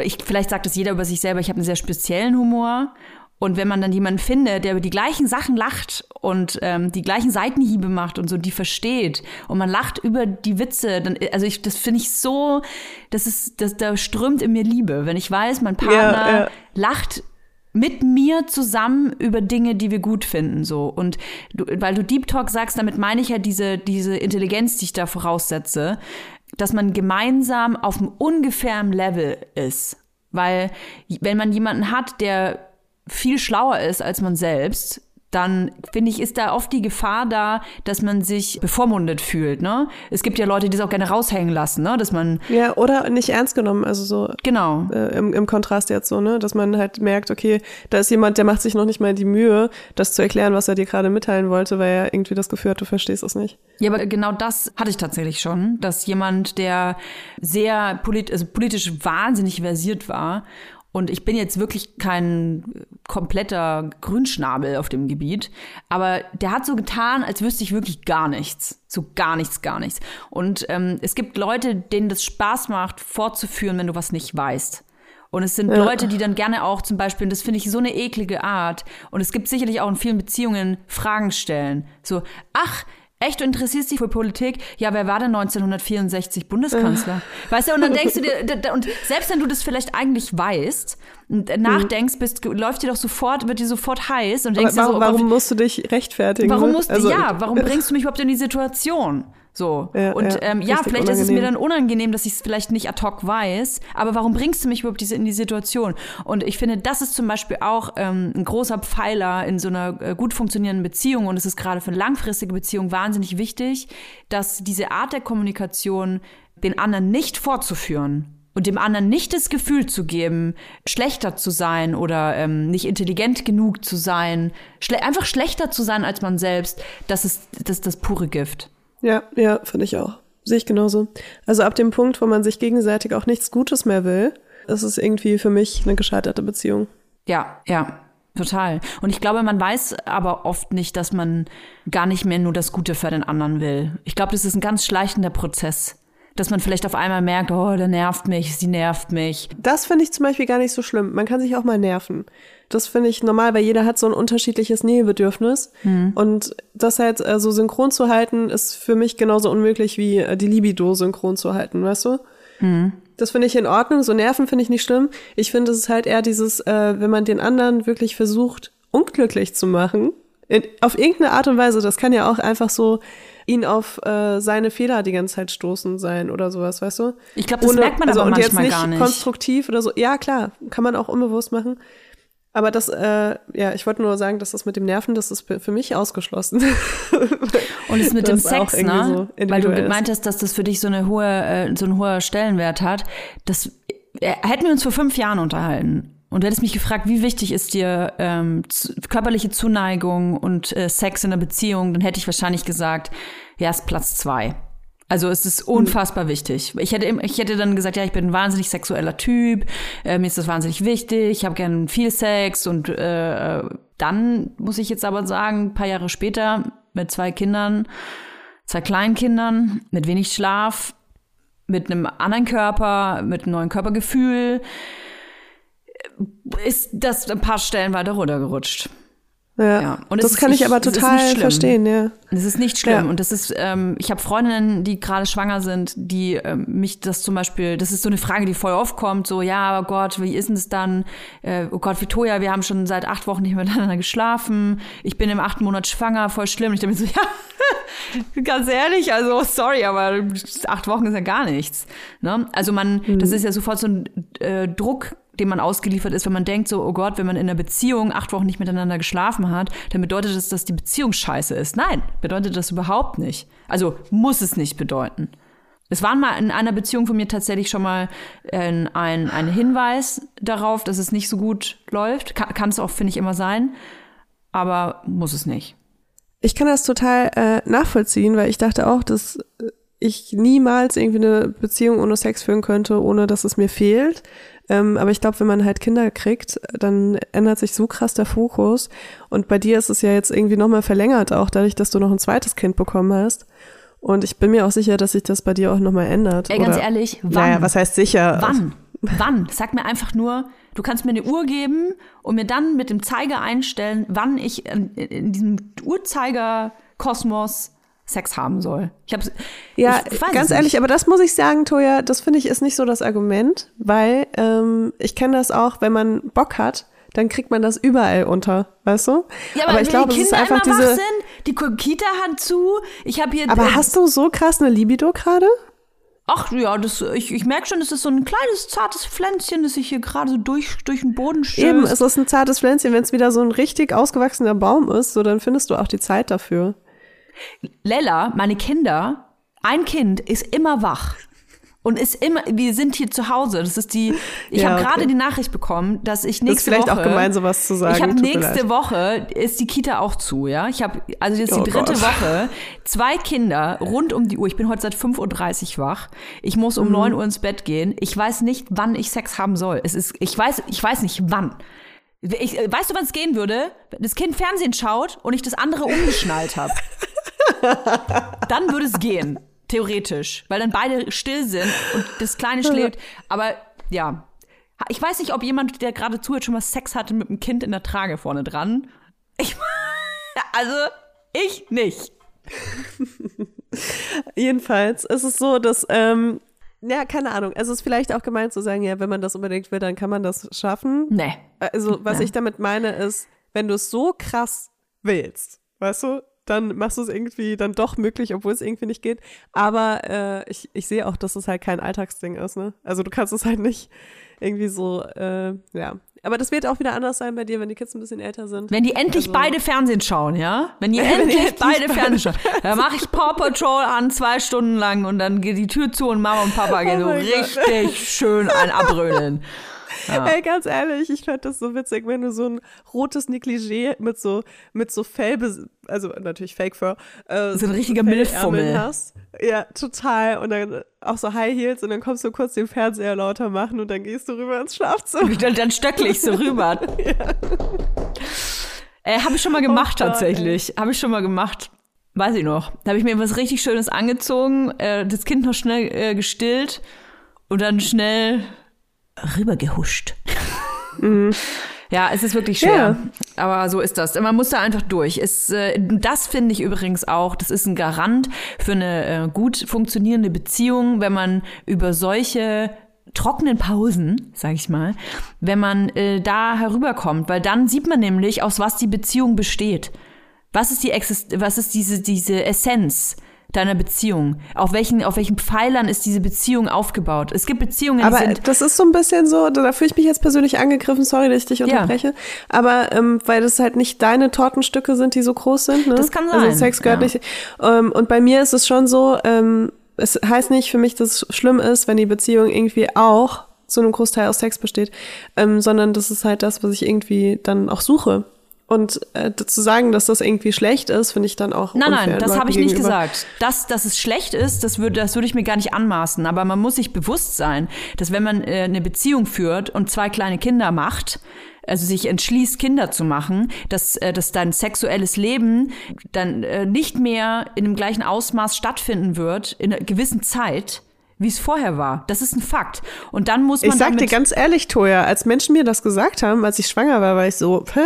ich, vielleicht sagt das jeder über sich selber, ich habe einen sehr speziellen Humor. Und wenn man dann jemanden findet, der über die gleichen Sachen lacht und ähm, die gleichen Seitenhiebe macht und so, die versteht und man lacht über die Witze, dann, also ich, das finde ich so, das ist, das, da strömt in mir Liebe. Wenn ich weiß, mein Partner Ja, ja. lacht mit mir zusammen über Dinge, die wir gut finden, so. Und du, weil du Deep Talk sagst, damit meine ich ja diese, diese Intelligenz, die ich da voraussetze, dass man gemeinsam auf einem ungefähren Level ist. Weil, wenn man jemanden hat, der viel schlauer ist als man selbst, dann finde ich, ist da oft die Gefahr da, dass man sich bevormundet fühlt. Ne? Es gibt ja Leute, die es auch gerne raushängen lassen, ne? dass man, Ja, oder nicht ernst genommen, also so genau, äh, im, im Kontrast jetzt so, ne, dass man halt merkt, okay, da ist jemand, der macht sich noch nicht mal die Mühe, das zu erklären, was er dir gerade mitteilen wollte, weil er irgendwie das Gefühl hat, du verstehst es nicht. Ja, aber genau das hatte ich tatsächlich schon, dass jemand, der sehr polit also politisch wahnsinnig versiert war, und ich bin jetzt wirklich kein kompletter Grünschnabel auf dem Gebiet, aber der hat so getan, als wüsste ich wirklich gar nichts. So gar nichts, gar nichts. Und ähm, es gibt Leute, denen das Spaß macht, fortzuführen, wenn du was nicht weißt. Und es sind Leute, die dann gerne auch zum Beispiel, und das finde ich so eine eklige Art, und es gibt sicherlich auch in vielen Beziehungen Fragen stellen. So, ach, echt, du interessierst dich für Politik? Ja, wer war denn 1964 Bundeskanzler? [LAUGHS] Weißt du, und dann denkst du dir, und selbst wenn du das vielleicht eigentlich weißt, und nachdenkst, bist, läuft dir doch sofort, wird dir sofort heiß und Aber denkst dir so, warum, oh warum musst du dich rechtfertigen? Warum ne? musst du, Also, ja, [LAUGHS] warum bringst du mich überhaupt in die Situation? So. Ja, und ja, ähm, ja, vielleicht ist es mir unangenehm. dann unangenehm, dass ich es vielleicht nicht ad hoc weiß, aber warum bringst du mich überhaupt diese, in die Situation? Und ich finde, das ist zum Beispiel auch ähm, ein großer Pfeiler in so einer äh, gut funktionierenden Beziehung und es ist gerade für eine langfristige Beziehung wahnsinnig wichtig, dass diese Art der Kommunikation den anderen nicht fortzuführen und dem anderen nicht das Gefühl zu geben, schlechter zu sein oder ähm, nicht intelligent genug zu sein, schle einfach schlechter zu sein als man selbst, das ist das, ist das pure Gift. Ja, ja, finde ich auch. Sehe ich genauso. Also ab dem Punkt, wo man sich gegenseitig auch nichts Gutes mehr will, ist es irgendwie für mich eine gescheiterte Beziehung. Ja, ja, total. Und ich glaube, man weiß aber oft nicht, dass man gar nicht mehr nur das Gute für den anderen will. Ich glaube, das ist ein ganz schleichender Prozess. Dass man vielleicht auf einmal merkt, oh, der nervt mich, sie nervt mich. Das finde ich zum Beispiel gar nicht so schlimm. Man kann sich auch mal nerven. Das finde ich normal, weil jeder hat so ein unterschiedliches Nähebedürfnis. Hm. Und das halt äh, so synchron zu halten, ist für mich genauso unmöglich wie äh, die Libido synchron zu halten, weißt du? Hm. Das finde ich in Ordnung. So Nerven finde ich nicht schlimm. Ich finde, es ist halt eher dieses, äh, wenn man den anderen wirklich versucht, unglücklich zu machen, in, auf irgendeine Art und Weise. Das kann ja auch einfach so ihn auf äh, seine Fehler die ganze Zeit stoßen sein oder sowas, weißt du? Ich glaube, das Ohne- merkt man also, aber und manchmal jetzt nicht gar nicht. konstruktiv oder so. Ja, klar, kann man auch unbewusst machen. Aber das, äh, ja, ich wollte nur sagen, dass das mit dem Nerven, das ist für mich ausgeschlossen. [LAUGHS] Und es mit [LAUGHS] dem Das auch Sex, ne? so Weil du hast, dass das für dich so eine hohe, äh, so einen hohen Stellenwert hat. Das äh, hätten wir uns vor fünf Jahren unterhalten. Und du hättest mich gefragt, wie wichtig ist dir ähm, zu, körperliche Zuneigung und äh, Sex in einer Beziehung, dann hätte ich wahrscheinlich gesagt, ja, ist Platz zwei. Also es ist unfassbar wichtig. Ich hätte, ich hätte dann gesagt, ja, ich bin ein wahnsinnig sexueller Typ, äh, mir ist das wahnsinnig wichtig, ich habe gern viel Sex und äh, äh, dann muss ich jetzt aber sagen, ein paar Jahre später mit zwei Kindern, zwei Kleinkindern, mit wenig Schlaf, mit einem anderen Körper, mit einem neuen Körpergefühl, ist das ein paar Stellen weiter runtergerutscht. Ja. Ja. Und es das kann ich nicht- aber es total verstehen, ja. Das ist nicht schlimm. Ja. Und das ist, ähm, ich habe Freundinnen, die gerade schwanger sind, die ähm, mich das zum Beispiel, das ist so eine Frage, die voll oft kommt, so, ja, oh Gott, wie ist denn das dann? Äh, oh Gott, Victoria, wir haben schon seit acht Wochen nicht miteinander geschlafen. Ich bin im achten Monat schwanger, voll schlimm. Und ich denke mir so, [LAUGHS] ja, ganz ehrlich, also sorry, aber acht Wochen ist ja gar nichts. Ne? Also man, das ist ja sofort so ein äh, Druck, dem man ausgeliefert ist, wenn man denkt so, oh Gott, wenn man in einer Beziehung acht Wochen nicht miteinander geschlafen hat, dann bedeutet das, dass die Beziehung scheiße ist. Nein, bedeutet das überhaupt nicht. Also muss es nicht bedeuten. Es war mal in einer Beziehung von mir tatsächlich schon mal äh, ein, ein Hinweis darauf, dass es nicht so gut läuft. Kann, kann es auch, finde ich, immer sein. Aber muss es nicht. Ich kann das total äh, nachvollziehen, weil ich dachte auch, dass ich niemals irgendwie eine Beziehung ohne Sex führen könnte, ohne dass es mir fehlt. Ähm, aber ich glaube, wenn man halt Kinder kriegt, dann ändert sich so krass der Fokus. Und bei dir ist es ja jetzt irgendwie nochmal verlängert, auch dadurch, dass du noch ein zweites Kind bekommen hast. Und ich bin mir auch sicher, dass sich das bei dir auch nochmal ändert. Ey, ganz Oder- ehrlich, wann? Naja, was heißt sicher? Wann? [LAUGHS] Wann? Sag mir einfach nur, du kannst mir eine Uhr geben und mir dann mit dem Zeiger einstellen, wann ich in, in diesem Uhrzeigerkosmos Sex haben soll. Ich habe Ja, ich ganz es ehrlich, aber das muss ich sagen, Toja, das finde ich ist nicht so das Argument, weil ähm, ich kenne das auch, wenn man Bock hat, dann kriegt man das überall unter, weißt du? Ja, aber, ich wenn glaube, die es ist einfach diese. sind, die Kita hat zu. Ich habe hier. Aber äh, hast du so krass eine Libido gerade? Ach ja, das, ich, ich merke schon, das ist so ein kleines zartes Pflänzchen, das sich hier gerade so durch, durch den Boden stößt. Eben, es ist ein zartes Pflänzchen. Wenn es wieder so ein richtig ausgewachsener Baum ist, so dann findest du auch die Zeit dafür. Lella, meine Kinder, ein Kind ist immer wach. Und ist immer, wir sind hier zu Hause. Das ist die, ich Ja, habe okay. gerade die Nachricht bekommen, dass ich ist nächste vielleicht Woche. auch gemein, sowas zu sagen. Ich habe nächste. Woche ist die Kita auch zu, ja. Ich habe also jetzt Oh die dritte Gott. Woche, zwei Kinder rund um die Uhr. Ich bin heute seit 5.30 Uhr wach. Ich muss Mhm. um 9 Uhr ins Bett gehen. Ich weiß nicht, wann ich Sex haben soll. Es ist, ich weiß, ich weiß nicht wann. Ich, äh, weißt du, wann es gehen würde? Wenn das Kind Fernsehen schaut und ich das andere umgeschnallt habe. [LAUGHS] [LAUGHS] dann würde es gehen. Theoretisch. Weil dann beide still sind und das Kleine schläft. Aber ja. Ich weiß nicht, ob jemand, der gerade zuhört, schon mal Sex hatte mit einem Kind in der Trage vorne dran. Ich, [LAUGHS] also, ich nicht. [LAUGHS] Jedenfalls ist es so, dass, ähm, ja, keine Ahnung. Es ist vielleicht auch gemeint zu sagen, ja, wenn man das unbedingt will, dann kann man das schaffen. Nee. Also, was Ja. ich damit meine, ist, wenn du es so krass willst, weißt du, dann machst du es irgendwie dann doch möglich, obwohl es irgendwie nicht geht. Aber äh, ich, ich sehe auch, dass es halt kein Alltagsding ist, ne? Also du kannst es halt nicht irgendwie so, äh, ja. Aber das wird auch wieder anders sein bei dir, wenn die Kids ein bisschen älter sind. Wenn die endlich Also- beide Fernsehen schauen, ja? Wenn die [LAUGHS] Wenn die endlich endlich beide Fernsehen schauen, dann mache ich Paw Patrol an, zwei Stunden lang und dann geht die Tür zu und Mama und Papa gehen so Oh Gott. richtig schön ein abrödeln. [LAUGHS] Ey, ganz ehrlich, ich fand das so witzig, wenn du so ein rotes Negligé mit so, mit so Fell, also natürlich Fake Fur, äh, So ein richtiger Milchfummel. hast. Ja, total. Und dann auch so High Heels und dann kommst du kurz den Fernseher lauter machen und dann gehst du rüber ins Schlafzimmer. Dann, dann stöckle ich so [LAUGHS] rüber. Äh, Habe ich schon mal gemacht Oh Gott, tatsächlich. Habe ich schon mal gemacht. weiß ich noch. Da habe ich mir was richtig Schönes angezogen, äh, das Kind noch schnell äh, gestillt und dann schnell rübergehuscht. Mhm. Ja, es ist wirklich schwer. Ja. Aber so ist das. Man muss da einfach durch. Es, äh, das finde ich übrigens auch, das ist ein Garant für eine äh, gut funktionierende Beziehung, wenn man über solche trockenen Pausen, sag ich mal, wenn man äh, da herüberkommt, weil dann sieht man nämlich, aus was die Beziehung besteht. Was ist die Exist was ist diese diese Essenz? Deiner Beziehung? Auf welchen, auf welchen Pfeilern ist diese Beziehung aufgebaut? Es gibt Beziehungen, die aber sind. Das ist so ein bisschen so, da fühle ich mich jetzt persönlich angegriffen, sorry, dass ich dich unterbreche. Ja. Aber ähm, weil das halt nicht deine Tortenstücke sind, die so groß sind. Ne? Das kann also sein. Also Sex gehört ja. nicht. Ähm, und bei mir ist es schon so, ähm, es heißt nicht für mich, dass es schlimm ist, wenn die Beziehung irgendwie auch zu einem Großteil aus Sex besteht, ähm, sondern das ist halt das, was ich irgendwie dann auch suche. Und äh, zu sagen, dass das irgendwie schlecht ist, finde ich dann auch. Nein, nein, das habe ich nicht gesagt. Dass, dass es schlecht ist, das würde das würde ich mir gar nicht anmaßen. Aber man muss sich bewusst sein, dass wenn man äh, eine Beziehung führt und zwei kleine Kinder macht, also sich entschließt, Kinder zu machen, dass, äh, dass dein sexuelles Leben dann äh, nicht mehr in dem gleichen Ausmaß stattfinden wird, in einer gewissen Zeit, wie es vorher war. Das ist ein Fakt. Und dann muss man. Ich sag dir ganz ehrlich, Toja, als Menschen mir das gesagt haben, als ich schwanger war, war ich so, hä?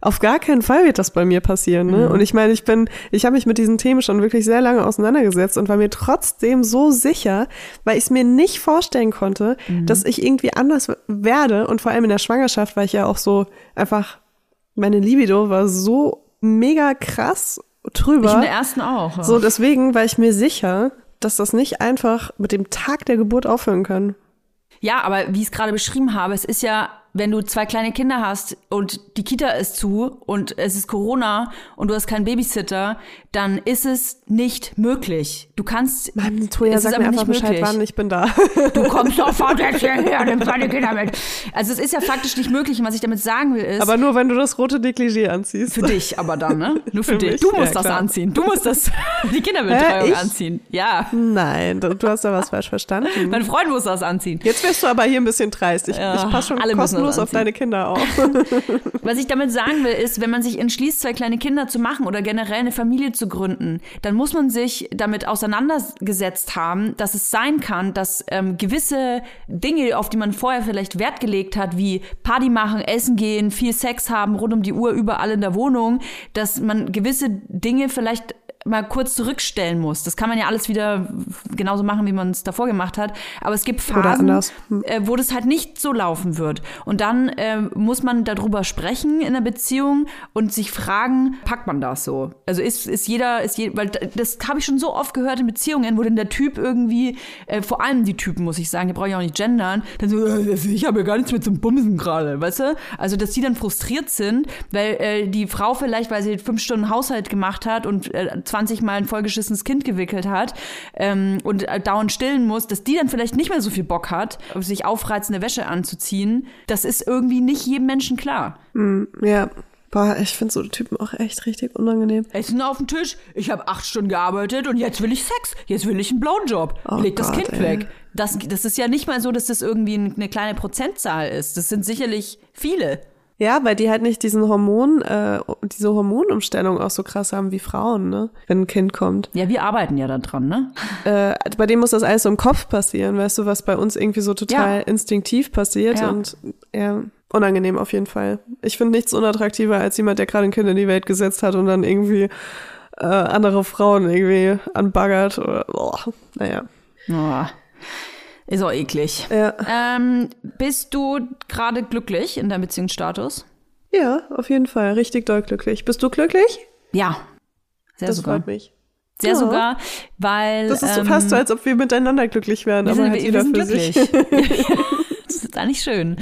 Auf gar keinen Fall wird das bei mir passieren. Ne? Mhm. Und ich meine, ich bin, ich habe mich mit diesen Themen schon wirklich sehr lange auseinandergesetzt und war mir trotzdem so sicher, weil ich es mir nicht vorstellen konnte, mhm. dass ich irgendwie anders werde. Und vor allem in der Schwangerschaft war ich ja auch so einfach, meine Libido war so mega krass drüber. Ich in der ersten auch. So, deswegen war ich mir sicher, dass das nicht einfach mit dem Tag der Geburt aufhören kann. Ja, aber wie ich es gerade beschrieben habe, es ist ja wenn du zwei kleine Kinder hast und die Kita ist zu und es ist Corona und du hast keinen Babysitter, dann ist es nicht möglich. Du kannst. Mann, Toja, sag mir einfach Bescheid, möglich. wann ich bin da. Du kommst sofort jetzt hierher, nimm deine Kinder mit. Also es ist ja faktisch nicht möglich. Und was ich damit sagen will ist. Aber nur, wenn du das rote Negligé anziehst. Für dich aber dann, ne? [LAUGHS] Nur für, für dich. Mich, du musst ja, das klar. anziehen. Du musst das, [LAUGHS] die Kinderbetreuung anziehen. Ja. Nein, du, du hast da was falsch verstanden. Mein Freund muss das anziehen. Jetzt wirst du aber hier ein bisschen dreist. Ich, ja, ich passe schon alle kostenlos auf deine Kinder auf. [LAUGHS] was ich damit sagen will, ist, wenn man sich entschließt, zwei kleine Kinder zu machen oder generell eine Familie zu gründen, dann muss man sich damit auseinandergesetzt haben, dass es sein kann, dass ähm, gewisse Dinge, auf die man vorher vielleicht Wert gelegt hat, wie Party machen, essen gehen, viel Sex haben, rund um die Uhr überall in der Wohnung, dass man gewisse Dinge vielleicht mal kurz zurückstellen muss. Das kann man ja alles wieder genauso machen, wie man es davor gemacht hat. Aber es gibt Phasen, hm. äh, wo das halt nicht so laufen wird. Und dann äh, muss man darüber sprechen in der Beziehung und sich fragen, packt man das so? Also ist, ist jeder, ist je, weil das habe ich schon so oft gehört in Beziehungen, wo dann der Typ irgendwie, äh, vor allem die Typen, muss ich sagen, die brauche ich auch nicht gendern, dann so, äh, ich habe ja gar nichts mit zum Bumsen gerade, weißt du? Also, dass die dann frustriert sind, weil äh, die Frau vielleicht, weil sie fünf Stunden Haushalt gemacht hat und äh, 20 Mal ein vollgeschissenes Kind gewickelt hat ähm, und äh, dauernd stillen muss, dass die dann vielleicht nicht mehr so viel Bock hat, sich aufreizende Wäsche anzuziehen, das ist irgendwie nicht jedem Menschen klar. Mm, ja. Boah, ich finde so Typen auch echt richtig unangenehm. Essen auf dem Tisch, ich habe acht Stunden gearbeitet und jetzt will ich Sex. Jetzt will ich einen Blowjob. Oh Leg das Kind ey. weg. Das, das ist ja nicht mal so, dass das irgendwie eine kleine Prozentzahl ist. Das sind sicherlich viele. Ja, weil die halt nicht diesen Hormon, äh, diese Hormonumstellung auch so krass haben wie Frauen, ne? Wenn ein Kind kommt. Ja, wir arbeiten ja da dran, ne? Äh, bei dem muss das alles so im Kopf passieren, weißt du, was bei uns irgendwie so total ja. instinktiv passiert ja. und ja, unangenehm auf jeden Fall. Ich finde nichts unattraktiver als jemand, der gerade ein Kind in die Welt gesetzt hat und dann irgendwie äh, andere Frauen irgendwie anbaggert oder, boah, naja. Oh. Ist auch eklig. Ja. Ähm, bist du gerade glücklich in deinem Beziehungsstatus? Ja, auf jeden Fall. Richtig doll glücklich. Bist du glücklich? Ja. Sehr das sogar. freut mich. Sehr ja. sogar, weil. Das ist so ähm, fast so, als ob wir miteinander glücklich wären, aber sind, halt jeder für glücklich. sich. [LAUGHS] [LAUGHS] das ist eigentlich schön.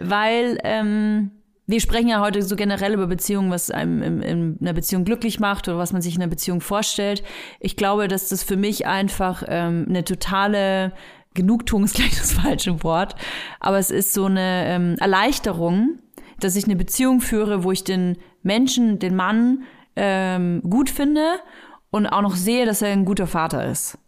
Weil, ähm, wir sprechen ja heute so generell über Beziehungen, was einem in, in, einer Beziehung glücklich macht oder was man sich in einer Beziehung vorstellt. Ich glaube, dass das für mich einfach ähm, eine totale Genugtuung ist gleich das falsche Wort, aber es ist so eine ähm, Erleichterung, dass ich eine Beziehung führe, wo ich den Menschen, den Mann ähm, gut finde und auch noch sehe, dass er ein guter Vater ist.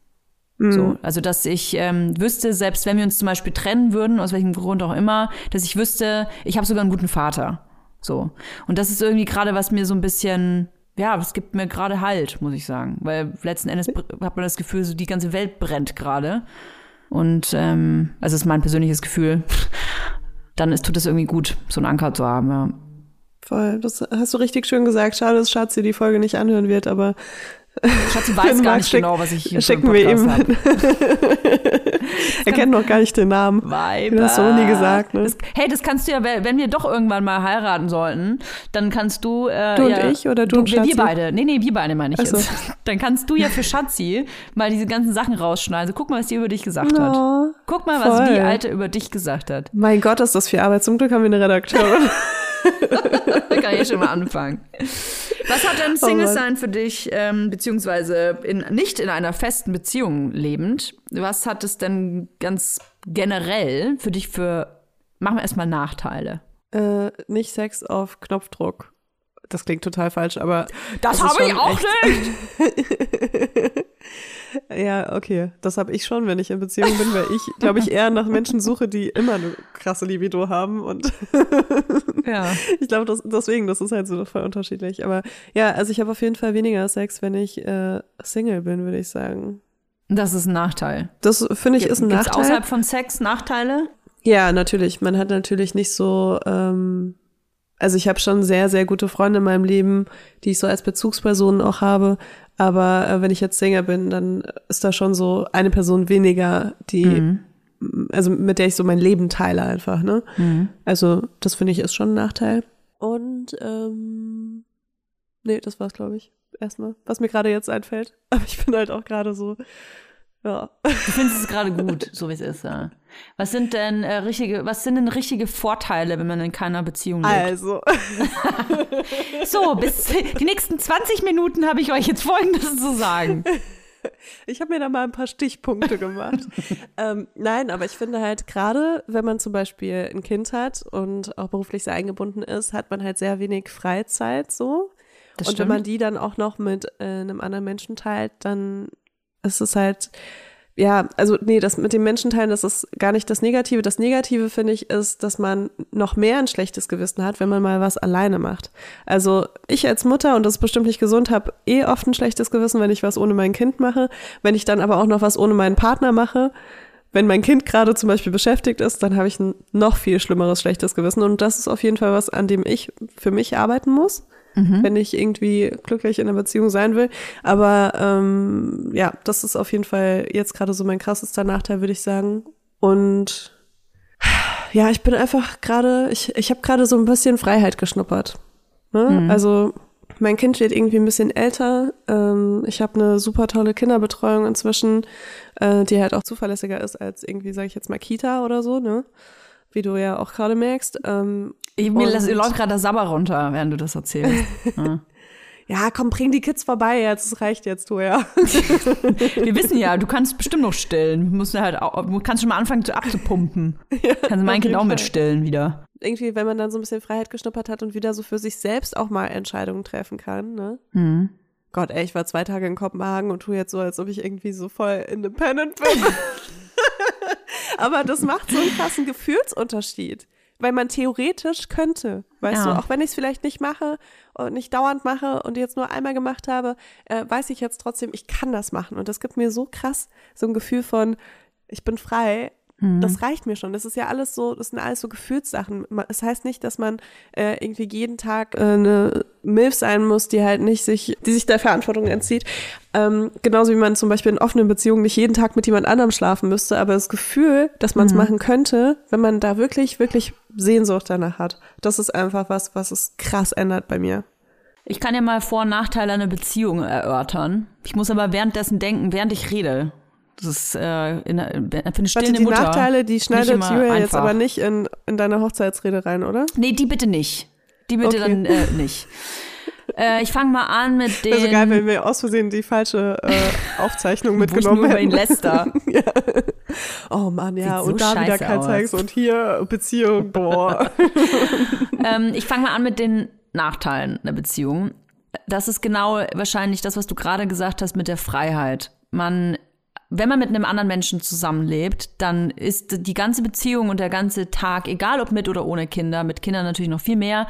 Mhm. So, also dass ich ähm, wüsste, selbst wenn wir uns zum Beispiel trennen würden, aus welchem Grund auch immer, dass ich wüsste, ich habe sogar einen guten Vater. So. Und das ist irgendwie gerade, was mir so ein bisschen ja, es gibt mir gerade Halt, muss ich sagen. Weil letzten Endes hat man das Gefühl, so die ganze Welt brennt gerade. Und ähm, also ist mein persönliches Gefühl. [LAUGHS] Dann ist, tut es irgendwie gut, so einen Anker zu haben, ja. Voll, das hast du richtig schön gesagt. Schade, dass Schatzi die Folge nicht anhören wird, aber Schatzi weiß gar nicht schick- genau, was ich hier schicken wir ihm. [LAUGHS] er kennt noch gar nicht den Namen. Weiber. Das hast du nie gesagt, ne? Das, hey, das kannst du ja, wenn wir doch irgendwann mal heiraten sollten, dann kannst du. Äh, Du und ja, ich oder du und wir, Schatzi? wir beide. Nee, nee, wir beide meine ich so. jetzt. [LAUGHS] Dann kannst du ja für Schatzi mal diese ganzen Sachen rausschneiden. Also guck mal, was die über dich gesagt hat. Oh, Guck mal, was voll. die Alte über dich gesagt hat. mein Gott, ist das viel Arbeit. Zum Glück haben wir eine Redakteurin. [LAUGHS] Da kann ich schon mal anfangen. Was hat denn Oh Single Mann. sein für dich, ähm, beziehungsweise in, nicht in einer festen Beziehung lebend? Was hat es denn ganz generell für dich für, machen wir erstmal Nachteile? äh, nicht Sex auf Knopfdruck. Das klingt total falsch, aber Das ist habe ich auch echt- nicht! [LAUGHS] Ja, okay. Das habe ich schon, wenn ich in Beziehung bin, weil ich, glaube ich, eher nach Menschen suche, die immer eine krasse Libido haben. Und [LAUGHS] Ja. ich glaube, das, deswegen, das ist halt so voll unterschiedlich. Aber ja, also ich habe auf jeden Fall weniger Sex, wenn ich äh, Single bin, würde ich sagen. Das ist ein Nachteil. Das finde ich ist ein Nachteil. außerhalb von Sex Nachteile? Ja, natürlich. Man hat natürlich nicht so, ähm, also ich habe schon sehr, sehr gute Freunde in meinem Leben, die ich so als Bezugspersonen auch habe. Aber äh, wenn ich jetzt Single bin, dann ist da schon so eine Person weniger, die, Mhm. also mit der ich so mein Leben teile einfach, ne? Mhm. Also das finde ich ist schon ein Nachteil. Und ähm, nee, das war's, glaube ich, erstmal, was mir gerade jetzt einfällt. [LAUGHS] Aber ich bin halt auch gerade so, ja. Du findest es [LAUGHS] gerade gut, so wie es ist, ja. Was sind denn äh, richtige, was sind denn richtige Vorteile, wenn man in keiner Beziehung lebt? Also, [LAUGHS] So, bis die nächsten 20 Minuten habe ich euch jetzt Folgendes zu sagen. [LAUGHS] Ich habe mir da mal ein paar Stichpunkte gemacht. [LAUGHS] ähm, nein, aber ich finde halt gerade, wenn man zum Beispiel ein Kind hat und auch beruflich sehr eingebunden ist, hat man halt sehr wenig Freizeit so. Das und stimmt. wenn man die dann auch noch mit äh, einem anderen Menschen teilt, dann ist es halt, ja, also nee, das mit dem Menschen teilen, das ist gar nicht das Negative. Das Negative, finde ich, ist, dass man noch mehr ein schlechtes Gewissen hat, wenn man mal was alleine macht. Also ich als Mutter, und das ist bestimmt nicht gesund, habe eh oft ein schlechtes Gewissen, wenn ich was ohne mein Kind mache. Wenn ich dann aber auch noch was ohne meinen Partner mache, wenn mein Kind gerade zum Beispiel beschäftigt ist, dann habe ich ein noch viel schlimmeres schlechtes Gewissen. Und das ist auf jeden Fall was, an dem ich für mich arbeiten muss, wenn ich irgendwie glücklich in einer Beziehung sein will. Aber ähm, ja, das ist auf jeden Fall jetzt gerade so mein krassester Nachteil, würde ich sagen. Und ja, ich bin einfach gerade, ich, ich habe gerade so ein bisschen Freiheit geschnuppert. Ne? Also mein Kind wird irgendwie ein bisschen älter. Ähm, ich habe eine super tolle Kinderbetreuung inzwischen, äh, die halt auch zuverlässiger ist als irgendwie, sage ich jetzt mal, Kita oder so, ne? Wie du ja auch gerade merkst. Ähm, Ich, mir lässt, läuft gerade der Sabber runter, während du das erzählst. [LAUGHS] Ja. ja, komm, bring die Kids vorbei jetzt. Das reicht jetzt, du ja. [LAUGHS] Wir wissen ja, du kannst bestimmt noch stillen. Du musst ja halt auch, du kannst schon mal anfangen zu abzupumpen. [LAUGHS] kannst mein Kind auch Fall. mitstillen wieder. irgendwie, wenn man dann so ein bisschen Freiheit geschnuppert hat und wieder so für sich selbst auch mal Entscheidungen treffen kann, ne? Mhm. Gott, ey, ich war zwei Tage in Kopenhagen und tue jetzt so, als ob ich irgendwie so voll independent bin. Aber das macht so einen krassen Gefühlsunterschied. Weil man theoretisch könnte, weißt Ja. du, auch wenn ich es vielleicht nicht mache und nicht dauernd mache und jetzt nur einmal gemacht habe, äh, weiß ich jetzt trotzdem, ich kann das machen. Und das gibt mir so krass so ein Gefühl von, ich bin frei. Das reicht mir schon. Das ist ja alles so, das sind alles so Gefühlssachen. Es heißt nicht, dass man äh, irgendwie jeden Tag äh, eine Milf sein muss, die halt nicht sich, die sich der Verantwortung entzieht. Ähm, genauso wie man zum Beispiel in offenen Beziehungen nicht jeden Tag mit jemand anderem schlafen müsste, aber das Gefühl, dass man es machen könnte, wenn man da wirklich, wirklich Sehnsucht danach hat, das ist einfach was, was es krass ändert bei mir. Ich kann ja mal Vor- und Nachteile einer Beziehung erörtern. Ich muss aber währenddessen denken, während ich rede. Das ist äh, in, für eine Warte, stillende die Mutter. Nachteile, die schneidet Julia jetzt aber nicht in, in deine Hochzeitsrede rein, oder? Nee, die bitte nicht. Die bitte Okay. dann äh, [LAUGHS] nicht. äh, ich fange mal an mit den. Also geil, wenn wir aus Versehen die falsche äh, [LAUGHS] Aufzeichnung wo ich mitgenommen nur über ihn hätten. läster. [LAUGHS] ja. Oh Mann, ja, so und da wieder kein. Sex und hier Beziehung, boah. ähm, ich fange mal an mit den Nachteilen der Beziehung. Das ist genau wahrscheinlich das, was du gerade gesagt hast mit der Freiheit. Man, wenn man mit einem anderen Menschen zusammenlebt, dann ist die ganze Beziehung und der ganze Tag, egal ob mit oder ohne Kinder, mit Kindern natürlich noch viel mehr,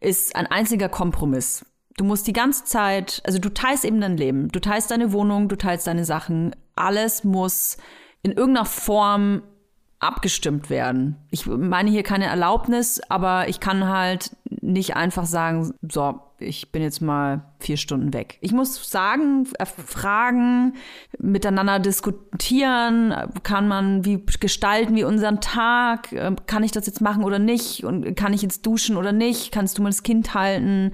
ist ein einziger Kompromiss. Du musst die ganze Zeit, also du teilst eben dein Leben, du teilst deine Wohnung, du teilst deine Sachen. Alles muss in irgendeiner Form abgestimmt werden. Ich meine hier keine Erlaubnis, aber ich kann halt nicht einfach sagen, so, ich bin jetzt mal vier Stunden weg. Ich muss sagen, äh, fragen, miteinander diskutieren, kann man wie gestalten wie unseren Tag, ähm, kann ich das jetzt machen oder nicht und kann ich jetzt duschen oder nicht, kannst du mal das Kind halten,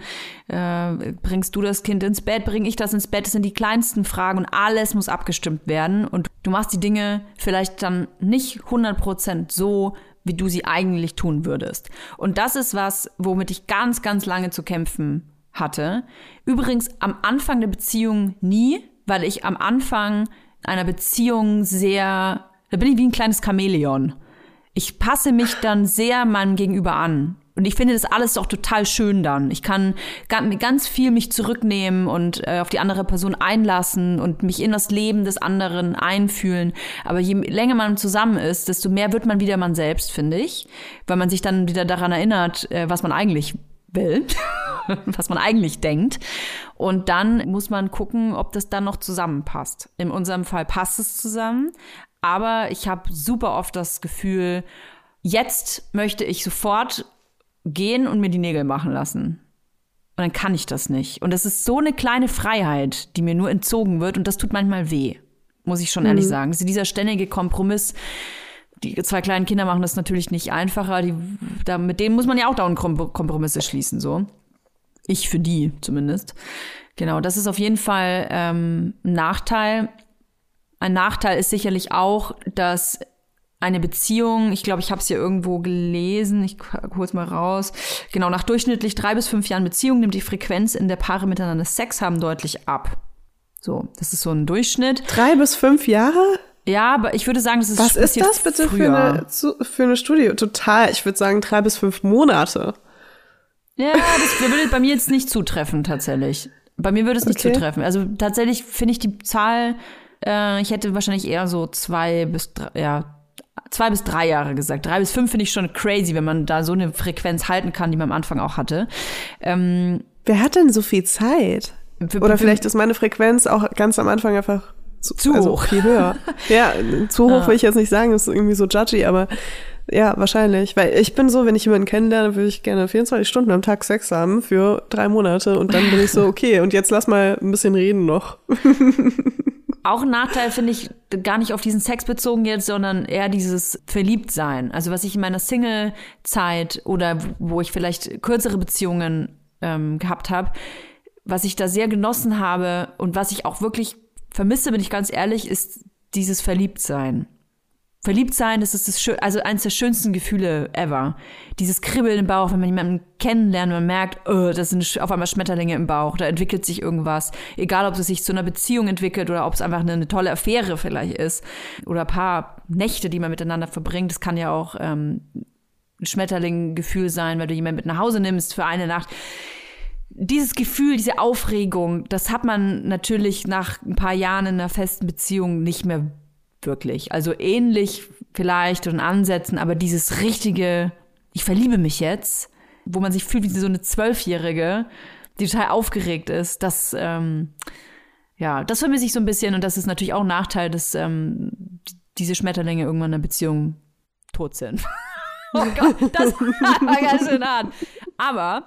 äh, bringst du das Kind ins Bett, bring ich das ins Bett, das sind die kleinsten Fragen und alles muss abgestimmt werden und du machst die Dinge vielleicht dann nicht 100% so, wie du sie eigentlich tun würdest. Und das ist was, womit ich ganz, ganz lange zu kämpfen hatte. Übrigens am Anfang der Beziehung nie, weil ich am Anfang einer Beziehung sehr, da bin ich wie ein kleines Chamäleon. Ich passe mich dann sehr meinem Gegenüber an. Und ich finde das alles doch total schön dann. Ich kann ganz viel mich zurücknehmen und äh, auf die andere Person einlassen und mich in das Leben des anderen einfühlen. Aber je länger man zusammen ist, desto mehr wird man wieder man selbst, finde ich. Weil man sich dann wieder daran erinnert, äh, was man eigentlich will, [LAUGHS] was man eigentlich denkt. Und dann muss man gucken, ob das dann noch zusammenpasst. In unserem Fall passt es zusammen. Aber ich habe super oft das Gefühl, jetzt möchte ich sofort gehen und mir die Nägel machen lassen. Und dann kann ich das nicht. Und das ist so eine kleine Freiheit, die mir nur entzogen wird. Und das tut manchmal weh, muss ich schon mhm. ehrlich sagen. Also dieser ständige Kompromiss. Die zwei kleinen Kinder machen das natürlich nicht einfacher. Die, da, mit denen muss man ja auch dauernd Kompromisse schließen, so. Ich für die zumindest. Genau, das ist auf jeden Fall ähm, ein Nachteil. Ein Nachteil ist sicherlich auch, dass eine Beziehung, ich glaube, ich habe es ja irgendwo gelesen, ich hole es mal raus. Genau, nach durchschnittlich drei bis fünf Jahren Beziehung nimmt die Frequenz, in der Paare miteinander Sex haben, deutlich ab. So, das ist so ein Durchschnitt. Drei bis fünf Jahre? Ja, aber ich würde sagen, das ist Was ist das bitte für eine, für eine Studie? Total, ich würde sagen drei bis fünf Monate. Ja, das würde bei mir jetzt nicht zutreffen, tatsächlich. Bei mir würde es nicht okay. zutreffen. Also tatsächlich finde ich die Zahl, äh, ich hätte wahrscheinlich eher so zwei bis drei, ja, zwei bis drei Jahre gesagt. Drei bis fünf finde ich schon crazy, wenn man da so eine Frequenz halten kann, die man am Anfang auch hatte. Ähm, Wer hat denn so viel Zeit? Oder vielleicht ist meine Frequenz auch ganz am Anfang einfach zu, zu also hoch. viel höher. [LAUGHS] ja, zu hoch ah. will ich jetzt nicht sagen, ist irgendwie so judgy, aber ja, wahrscheinlich. Weil ich bin so, wenn ich jemanden kennenlerne, würde ich gerne 24 Stunden am Tag Sex haben für drei Monate und dann bin ich so, okay, und jetzt lass mal ein bisschen reden noch. [LAUGHS] Auch ein Nachteil finde ich gar nicht auf diesen Sex bezogen jetzt, sondern eher dieses Verliebtsein. Also was ich in meiner Single-Zeit oder wo ich vielleicht kürzere Beziehungen ähm, gehabt habe, was ich da sehr genossen habe und was ich auch wirklich vermisse, bin ich ganz ehrlich, ist dieses Verliebtsein. Verliebt sein, das ist das schön, also eines der schönsten Gefühle ever. Dieses Kribbeln im Bauch, wenn man jemanden kennenlernt und man merkt, oh, das sind auf einmal Schmetterlinge im Bauch, da entwickelt sich irgendwas. Egal, ob es sich zu einer Beziehung entwickelt oder ob es einfach eine, eine tolle Affäre vielleicht ist oder ein paar Nächte, die man miteinander verbringt. Das kann ja auch ähm, ein Schmetterling-Gefühl sein, weil du jemanden mit nach Hause nimmst für eine Nacht dieses Gefühl, diese Aufregung, das hat man natürlich nach ein paar Jahren in einer festen Beziehung nicht mehr wirklich. Also ähnlich vielleicht und Ansätzen, aber dieses richtige, ich verliebe mich jetzt, wo man sich fühlt wie so eine Zwölfjährige, die total aufgeregt ist, das, ähm, ja, das vermisse ich so ein bisschen und das ist natürlich auch ein Nachteil, dass ähm, diese Schmetterlinge irgendwann in der Beziehung tot sind. [LAUGHS] oh Gott, das [LAUGHS] war ganz schön hart. Aber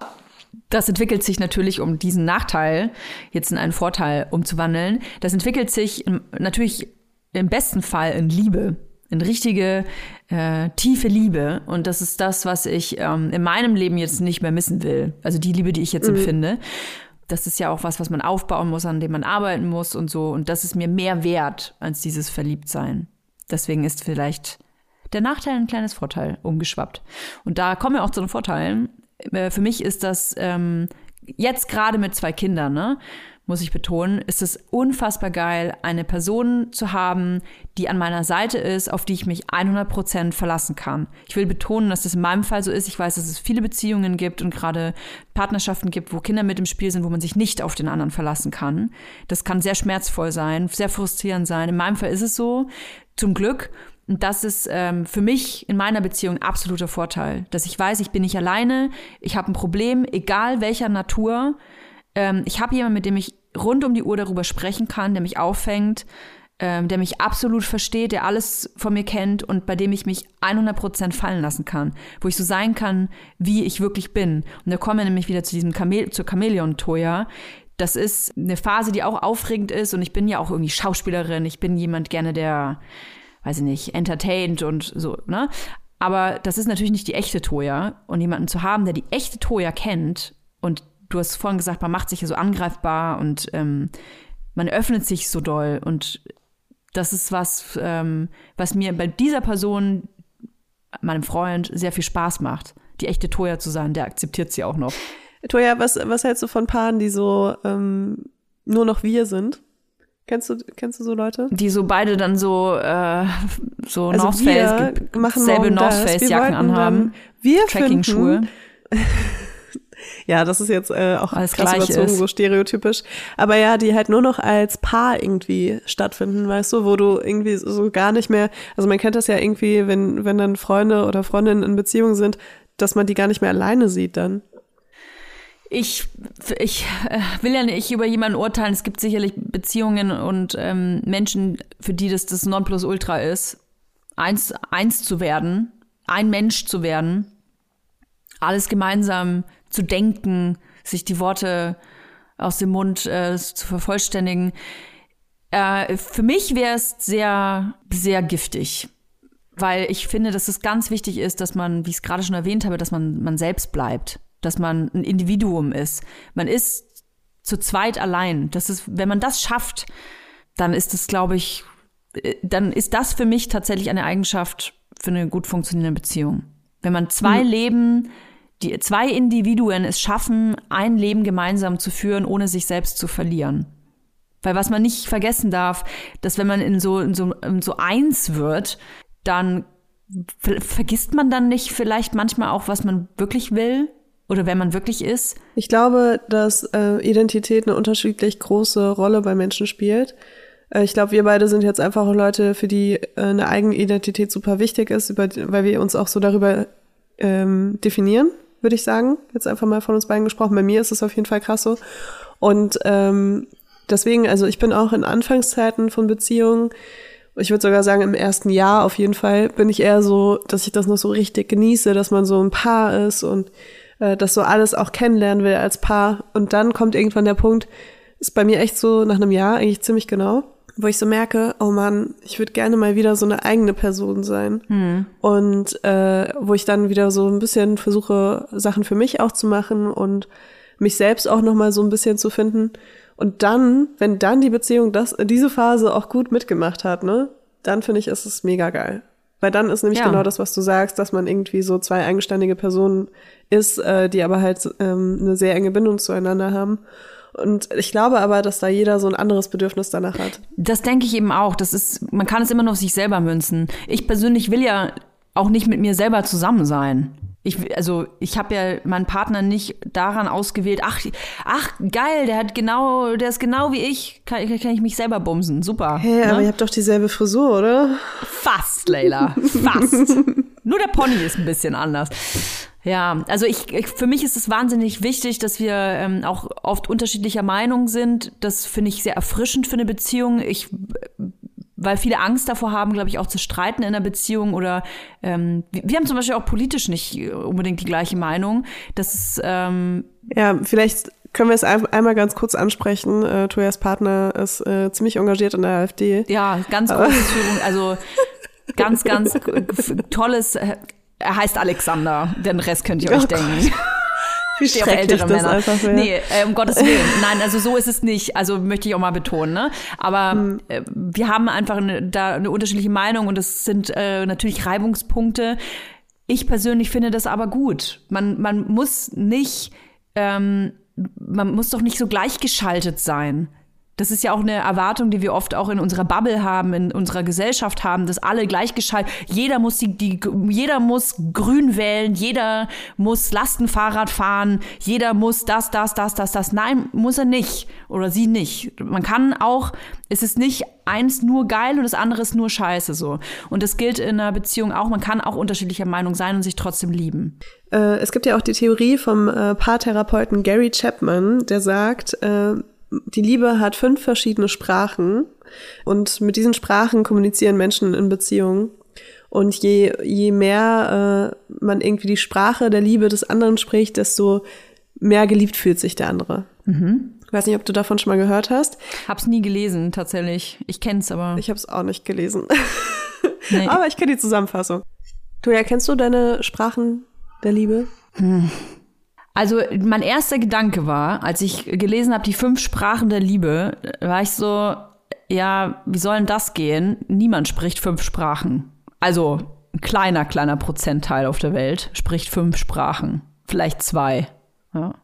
das entwickelt sich natürlich, um diesen Nachteil jetzt in einen Vorteil umzuwandeln. Das entwickelt sich natürlich im besten Fall in Liebe, in richtige äh, tiefe Liebe. Und das ist das, was ich ähm, in meinem Leben jetzt nicht mehr missen will. Also die Liebe, die ich jetzt mhm. empfinde. Das ist ja auch was, was man aufbauen muss, an dem man arbeiten muss und so. Und das ist mir mehr wert als dieses Verliebtsein. Deswegen ist vielleicht der Nachteil ein kleines Vorteil umgeschwappt. Und da kommen wir auch zu den Vorteilen. Äh, für mich ist das ähm, jetzt gerade mit zwei Kindern, ne? Muss ich betonen, ist es unfassbar geil, eine Person zu haben, die an meiner Seite ist, auf die ich mich 100% verlassen kann. Ich will betonen, dass das in meinem Fall so ist. Ich weiß, dass es viele Beziehungen gibt und gerade Partnerschaften gibt, wo Kinder mit im Spiel sind, wo man sich nicht auf den anderen verlassen kann. Das kann sehr schmerzvoll sein, sehr frustrierend sein. In meinem Fall ist es so, zum Glück. Und das ist ähm, für mich in meiner Beziehung ein absoluter Vorteil, dass ich weiß, ich bin nicht alleine, ich habe ein Problem, egal welcher Natur ähm, ich habe jemanden, mit dem ich rund um die Uhr darüber sprechen kann, der mich auffängt, ähm, der mich absolut versteht, der alles von mir kennt und bei dem ich mich 100% fallen lassen kann, wo ich so sein kann, wie ich wirklich bin. Und da kommen wir nämlich wieder zu diesem Chamel zur Chamäleon-Toya. Das ist eine Phase, die auch aufregend ist und ich bin ja auch irgendwie Schauspielerin, ich bin jemand gerne, der, weiß ich nicht, entertained und so, ne? Aber das ist natürlich nicht die echte Toya und jemanden zu haben, der die echte Toya kennt und du hast vorhin gesagt, man macht sich ja so angreifbar und ähm, man öffnet sich so doll und das ist was, ähm, was mir bei dieser Person, meinem Freund, sehr viel Spaß macht. Die echte Toya zu sein, der akzeptiert sie auch noch. Toya, was, was hältst du von Paaren, die so ähm, nur noch wir sind? Kennst du, kennst du so Leute? Die so beide dann so, äh, so Also North Face, selbe North das. Face Wir Jacken wollten anhaben, dann- Wir Trekking-Schuhe. [LAUGHS] ja, das ist jetzt äh, auch Alles krass überzogen, ist. so stereotypisch. Aber ja, die halt nur noch als Paar irgendwie stattfinden, weißt du, wo du irgendwie so gar nicht mehr, also man kennt das ja irgendwie, wenn, wenn dann Freunde oder Freundinnen in Beziehung sind, dass man die gar nicht mehr alleine sieht dann. Ich, ich äh, will ja nicht über jemanden urteilen. Es gibt sicherlich Beziehungen und ähm, Menschen, für die das das Nonplusultra ist, eins, eins zu werden, ein Mensch zu werden, alles gemeinsam zu denken, sich die Worte aus dem Mund äh, zu vervollständigen. Äh, für mich wäre es sehr, sehr giftig. Weil ich finde, dass es ganz wichtig ist, dass man, wie ich es gerade schon erwähnt habe, dass man, man selbst bleibt. Dass man ein Individuum ist. Man ist zu zweit allein. Das ist, wenn man das schafft, dann ist es, glaube ich, äh, dann ist das für mich tatsächlich eine Eigenschaft für eine gut funktionierende Beziehung. Wenn man zwei Leben, die zwei Individuen es schaffen, ein Leben gemeinsam zu führen, ohne sich selbst zu verlieren. Weil was man nicht vergessen darf, dass wenn man in so, in so, in so eins wird, dann ver vergisst man dann nicht vielleicht manchmal auch, was man wirklich will oder wer man wirklich ist. Ich glaube, dass äh, Identität eine unterschiedlich große Rolle bei Menschen spielt. Äh, ich glaube, wir beide sind jetzt einfach Leute, für die äh, eine eigene Identität super wichtig ist, über, weil wir uns auch so darüber ähm, definieren, würde ich sagen. Jetzt einfach mal von uns beiden gesprochen. Bei mir ist es auf jeden Fall krass so. Und ähm, deswegen, also ich bin auch in Anfangszeiten von Beziehungen, ich würde sogar sagen, im ersten Jahr auf jeden Fall bin ich eher so, dass ich das noch so richtig genieße, dass man so ein Paar ist und äh, das so alles auch kennenlernen will als Paar. Und dann kommt irgendwann der Punkt, ist bei mir echt so nach einem Jahr eigentlich ziemlich genau, wo ich so merke, oh Mann, ich würde gerne mal wieder so eine eigene Person sein. Und äh, wo ich dann wieder so ein bisschen versuche, Sachen für mich auch zu machen und mich selbst auch noch mal so ein bisschen zu finden. Und dann, wenn dann die Beziehung das, diese Phase auch gut mitgemacht hat, ne, dann finde ich, ist es mega geil. Weil dann ist nämlich Ja. genau das, was du sagst, dass man irgendwie so zwei eigenständige Personen ist, äh, die aber halt ähm, eine sehr enge Bindung zueinander haben. Und ich glaube aber, dass da jeder so ein anderes Bedürfnis danach hat. Das denke ich eben auch. Das ist, man kann es immer nur auf sich selber münzen. Ich persönlich will ja auch nicht mit mir selber zusammen sein. Ich, also ich habe ja meinen Partner nicht daran ausgewählt, ach, ach geil, der hat genau, der ist genau wie ich, kann, kann ich mich selber bumsen. Super. Hey, ne? aber ihr habt doch dieselbe Frisur, oder? Fast, Leila. Fast. [LAUGHS] Nur der Pony ist ein bisschen anders. Ja, also ich, ich für mich ist es wahnsinnig wichtig, dass wir ähm, auch oft unterschiedlicher Meinung sind. Das finde ich sehr erfrischend für eine Beziehung. Ich weil viele Angst davor haben, glaube ich, auch zu streiten in einer Beziehung oder ähm, wir, haben zum Beispiel auch politisch nicht unbedingt die gleiche Meinung. Das ist ähm, Ja, vielleicht können wir es ein, einmal ganz kurz ansprechen. Äh, Toyas Partner ist äh, ziemlich engagiert in der AfD. Ja, ganz großes Führung, also [LAUGHS] ganz, ganz tolles. Er heißt Alexander, den Rest könnt ihr euch Oh denken. [LAUGHS] Wie stehe auf schrecklich das Männer. einfach wäre. Nee, äh, um Gottes Willen. Nein, also so ist es nicht. Also möchte ich auch mal betonen. Ne? Aber Hm. äh, wir haben einfach eine, da eine unterschiedliche Meinung und es sind äh, natürlich Reibungspunkte. Ich persönlich finde das aber gut. Man, man muss nicht, ähm, man muss doch nicht so gleichgeschaltet sein. Das ist ja auch eine Erwartung, die wir oft auch in unserer Bubble haben, in unserer Gesellschaft haben, dass alle gleichgeschaltet, jeder muss die, die, jeder muss grün wählen, jeder muss Lastenfahrrad fahren, jeder muss das, das, das, das, das. Nein, muss er nicht. Oder sie nicht. Man kann auch, es ist nicht eins nur geil und das andere ist nur scheiße so. Und das gilt in einer Beziehung auch. Man kann auch unterschiedlicher Meinung sein und sich trotzdem lieben. Äh, es gibt ja auch die Theorie vom äh, Paartherapeuten Gary Chapman, der sagt, äh, die Liebe hat fünf verschiedene Sprachen und mit diesen Sprachen kommunizieren Menschen in Beziehungen. Und je, je mehr äh, man irgendwie die Sprache der Liebe des anderen spricht, desto mehr geliebt fühlt sich der andere. Mhm. Ich weiß nicht, ob du davon schon mal gehört hast. Hab's nie gelesen, tatsächlich. Ich kenn's aber. Ich hab's auch nicht gelesen. [LAUGHS] Nee. aber ich kenne die Zusammenfassung. Du erkennst du deine Sprachen der Liebe? Hm. Also mein erster Gedanke war, als ich gelesen habe, die fünf Sprachen der Liebe, war ich so, ja, wie soll denn das gehen? Niemand spricht fünf Sprachen. Also ein kleiner, kleiner Prozentteil auf der Welt spricht fünf Sprachen. Vielleicht zwei. Ja.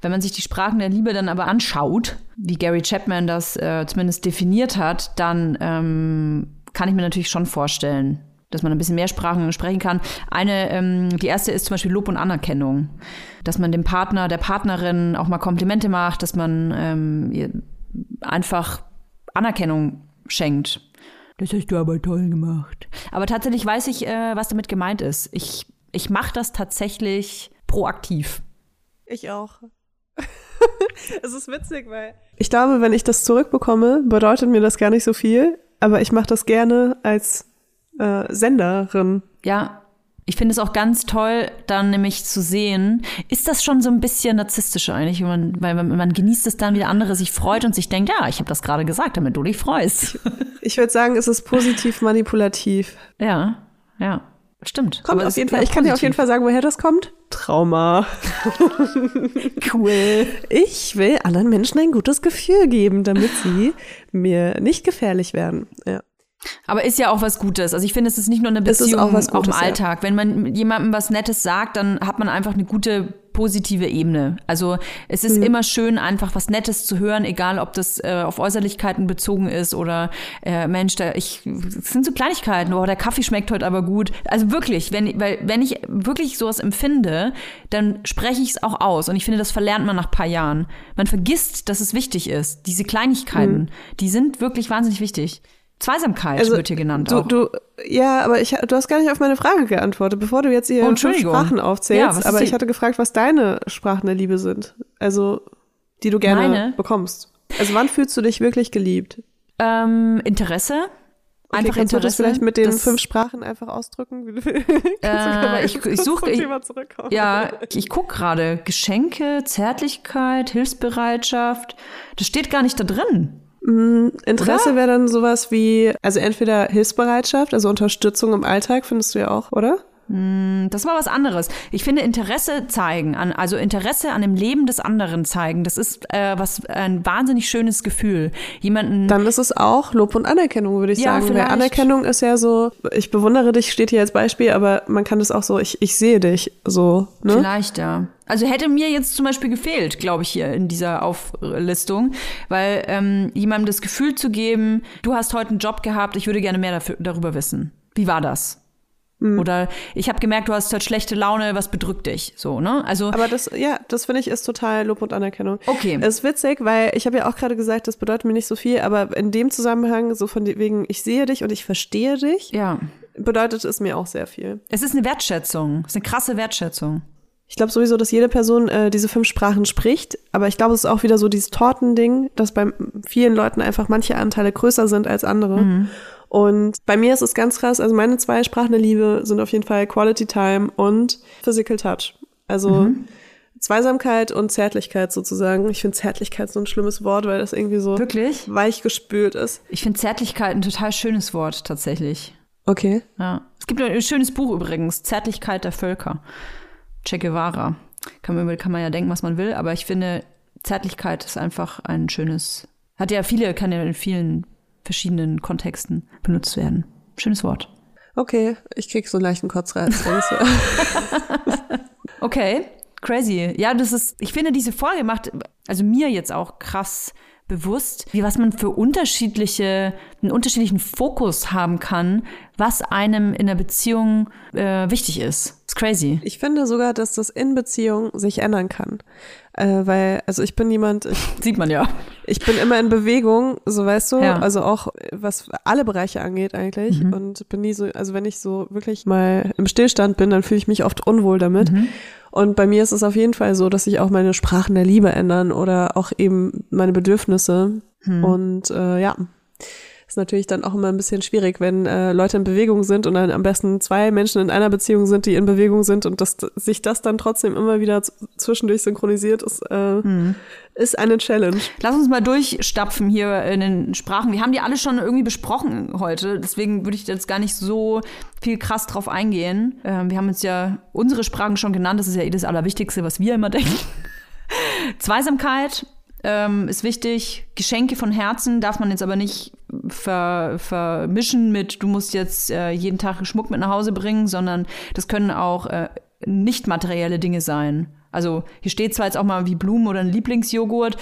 Wenn man sich die Sprachen der Liebe dann aber anschaut, wie Gary Chapman das äh, zumindest definiert hat, dann ähm, kann ich mir natürlich schon vorstellen, dass man ein bisschen mehr Sprachen sprechen kann. Eine, ähm, die erste ist zum Beispiel Lob und Anerkennung, dass man dem Partner, der Partnerin auch mal Komplimente macht, dass man ähm, einfach Anerkennung schenkt. Das hast du aber toll gemacht. Aber tatsächlich weiß ich, äh, was damit gemeint ist. Ich, ich mache das tatsächlich proaktiv. Ich auch. [LAUGHS] es ist witzig, weil ich glaube, wenn ich das zurückbekomme, bedeutet mir das gar nicht so viel. Aber ich mache das gerne als äh, Senderin. Ja, ich finde es auch ganz toll, dann nämlich zu sehen, ist das schon so ein bisschen narzisstisch eigentlich, man, weil man, man genießt es dann, wie der andere sich freut und sich denkt, ja, ich habe das gerade gesagt, damit du dich freust. Ich würde sagen, es ist positiv manipulativ. Ja, ja. Stimmt. Kommt auf jeden Fall. Ich kann dir auf jeden Fall sagen, woher das kommt. Trauma. cool. Ich will anderen Menschen ein gutes Gefühl geben, damit sie mir nicht gefährlich werden. Ja. Aber ist ja auch was Gutes. Also ich finde, es ist nicht nur eine Beziehung auch, Gutes, auch, im Alltag. Ja. Wenn man jemandem was Nettes sagt, dann hat man einfach eine gute positive Ebene. Also es ist mhm. immer schön, einfach was Nettes zu hören, egal ob das äh, auf Äußerlichkeiten bezogen ist oder äh, Mensch, da ich das sind so Kleinigkeiten, oh, der Kaffee schmeckt heute aber gut. Also wirklich, wenn, weil, wenn ich wirklich sowas empfinde, dann spreche ich es auch aus. Und ich finde, das verlernt man nach paar Jahren. Man vergisst, dass es wichtig ist. Diese Kleinigkeiten, mhm. die sind wirklich wahnsinnig wichtig. Zweisamkeit also, wird hier genannt. Du, auch. du, ja, aber ich, du hast gar nicht auf meine Frage geantwortet, bevor du jetzt hier oh, Sprachen aufzählst. Ja, aber ich hatte gefragt, was deine Sprachen der Liebe sind. Also, die du gerne meine? bekommst. Also, wann fühlst du dich wirklich geliebt? Ähm, Interesse. Okay, einfach kannst Interesse. du das vielleicht mit den das, fünf Sprachen einfach ausdrücken? [LAUGHS] äh, ich ich suche, ja, ich, ich gucke gerade. Geschenke, Zärtlichkeit, Hilfsbereitschaft. Das steht gar nicht da drin. Mm, Interesse wäre dann sowas wie, also entweder Hilfsbereitschaft, also Unterstützung im Alltag, findest du ja auch, oder? Mm, das war was anderes. Ich finde Interesse zeigen, an, also Interesse an dem Leben des anderen zeigen, das ist äh, was ein wahnsinnig schönes Gefühl. Jemanden. Dann ist es auch Lob und Anerkennung, würde ich ja, sagen. Vielleicht. Weil Anerkennung ist ja so, ich bewundere dich, steht hier als Beispiel, aber man kann das auch so, ich, ich sehe dich so. Ne? Vielleicht, ja. Also hätte mir jetzt zum Beispiel gefehlt, glaube ich, hier in dieser Auflistung, weil ähm, jemandem das Gefühl zu geben, du hast heute einen Job gehabt, ich würde gerne mehr dafür, darüber wissen. Wie war das? Mhm. Oder ich habe gemerkt, du hast heute schlechte Laune, was bedrückt dich? So, ne? Also Aber das ja, das finde ich ist total Lob und Anerkennung. Okay. Es ist witzig, weil ich habe ja auch gerade gesagt, das bedeutet mir nicht so viel, aber in dem Zusammenhang so von wegen ich sehe dich und ich verstehe dich. Ja. Bedeutet es mir auch sehr viel. Es ist eine Wertschätzung, es ist eine krasse Wertschätzung. Ich glaube sowieso, dass jede Person äh, diese fünf Sprachen spricht, aber ich glaube, es ist auch wieder so dieses Tortending, dass bei vielen Leuten einfach manche Anteile größer sind als andere. Mhm. Und bei mir ist es ganz krass, also meine zwei Sprachen der Liebe sind auf jeden Fall Quality Time und Physical Touch. Also mhm. Zweisamkeit und Zärtlichkeit sozusagen. Ich finde Zärtlichkeit so ein schlimmes Wort, weil das irgendwie so Wirklich? weich gespült ist. Ich finde Zärtlichkeit ein total schönes Wort tatsächlich. Okay. Ja. Es gibt ein schönes Buch übrigens, Zärtlichkeit der Völker. Che Guevara. Kann man, kann man ja denken, was man will, aber ich finde, Zärtlichkeit ist einfach ein schönes, hat ja viele, kann ja in vielen verschiedenen Kontexten benutzt werden. Schönes Wort. Okay, ich krieg so einen leichten Kotzreiz. [LAUGHS] okay, crazy. Ja, das ist, ich finde, diese Folge macht, also mir jetzt auch krass bewusst, wie was man für unterschiedliche, einen unterschiedlichen Fokus haben kann, was einem in der Beziehung äh, wichtig ist. Ist crazy. Ich finde sogar, dass das in Beziehung sich ändern kann. Äh, weil, also ich bin jemand, ich, [LAUGHS] Sieht man ja. Ich bin immer in Bewegung, so weißt du, Ja. also auch was alle Bereiche angeht eigentlich Mhm. und bin nie so, also wenn ich so wirklich mal im Stillstand bin, dann fühle ich mich oft unwohl damit. Mhm. Und bei mir ist es auf jeden Fall so, dass sich auch meine Sprachen der Liebe ändern oder auch eben meine Bedürfnisse. Hm. Und äh, ja, ist natürlich dann auch immer ein bisschen schwierig, wenn äh, Leute in Bewegung sind und dann am besten zwei Menschen in einer Beziehung sind, die in Bewegung sind und dass sich das dann trotzdem immer wieder zwischendurch synchronisiert, ist, äh, Hm. ist eine Challenge. Lass uns mal durchstapfen hier in den Sprachen. Wir haben die alle schon irgendwie besprochen heute, deswegen würde ich jetzt gar nicht so viel krass drauf eingehen. Ähm, wir haben uns ja unsere Sprachen schon genannt, das ist ja eh das Allerwichtigste, was wir immer denken. [LAUGHS] Zweisamkeit ähm, ist wichtig. Geschenke von Herzen darf man jetzt aber nicht ver, vermischen mit, du musst jetzt äh, jeden Tag Schmuck mit nach Hause bringen, sondern das können auch äh, nicht materielle Dinge sein. Also hier steht zwar jetzt auch mal wie Blumen oder ein Lieblingsjoghurt,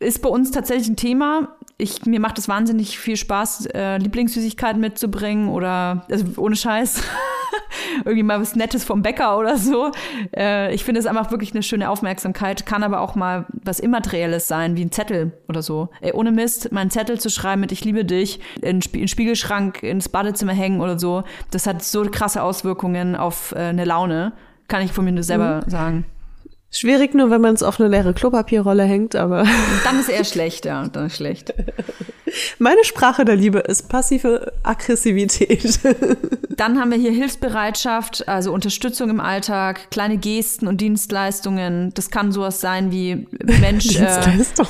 ist bei uns tatsächlich ein Thema. Ich, mir macht es wahnsinnig viel Spaß, äh, Lieblingssüßigkeiten mitzubringen oder, also ohne Scheiß, [LAUGHS] irgendwie mal was Nettes vom Bäcker oder so. Äh, ich finde es einfach wirklich eine schöne Aufmerksamkeit, kann aber auch mal was Immaterielles sein, wie ein Zettel oder so. Ey, ohne Mist, meinen Zettel zu schreiben mit Ich liebe dich, in den Spiegelschrank, ins Badezimmer hängen oder so, das hat so krasse Auswirkungen auf äh, eine Laune. Kann ich von mir nur selber sagen. Schwierig nur, wenn man es auf eine leere Klopapierrolle hängt, aber [LAUGHS] Dann ist eher schlecht, ja, dann ist schlecht. meine Sprache der Liebe ist passive Aggressivität. [LAUGHS] Dann haben wir hier Hilfsbereitschaft, also Unterstützung im Alltag, kleine Gesten und Dienstleistungen. Das kann sowas sein wie Mensch. äh, Dienstleistung.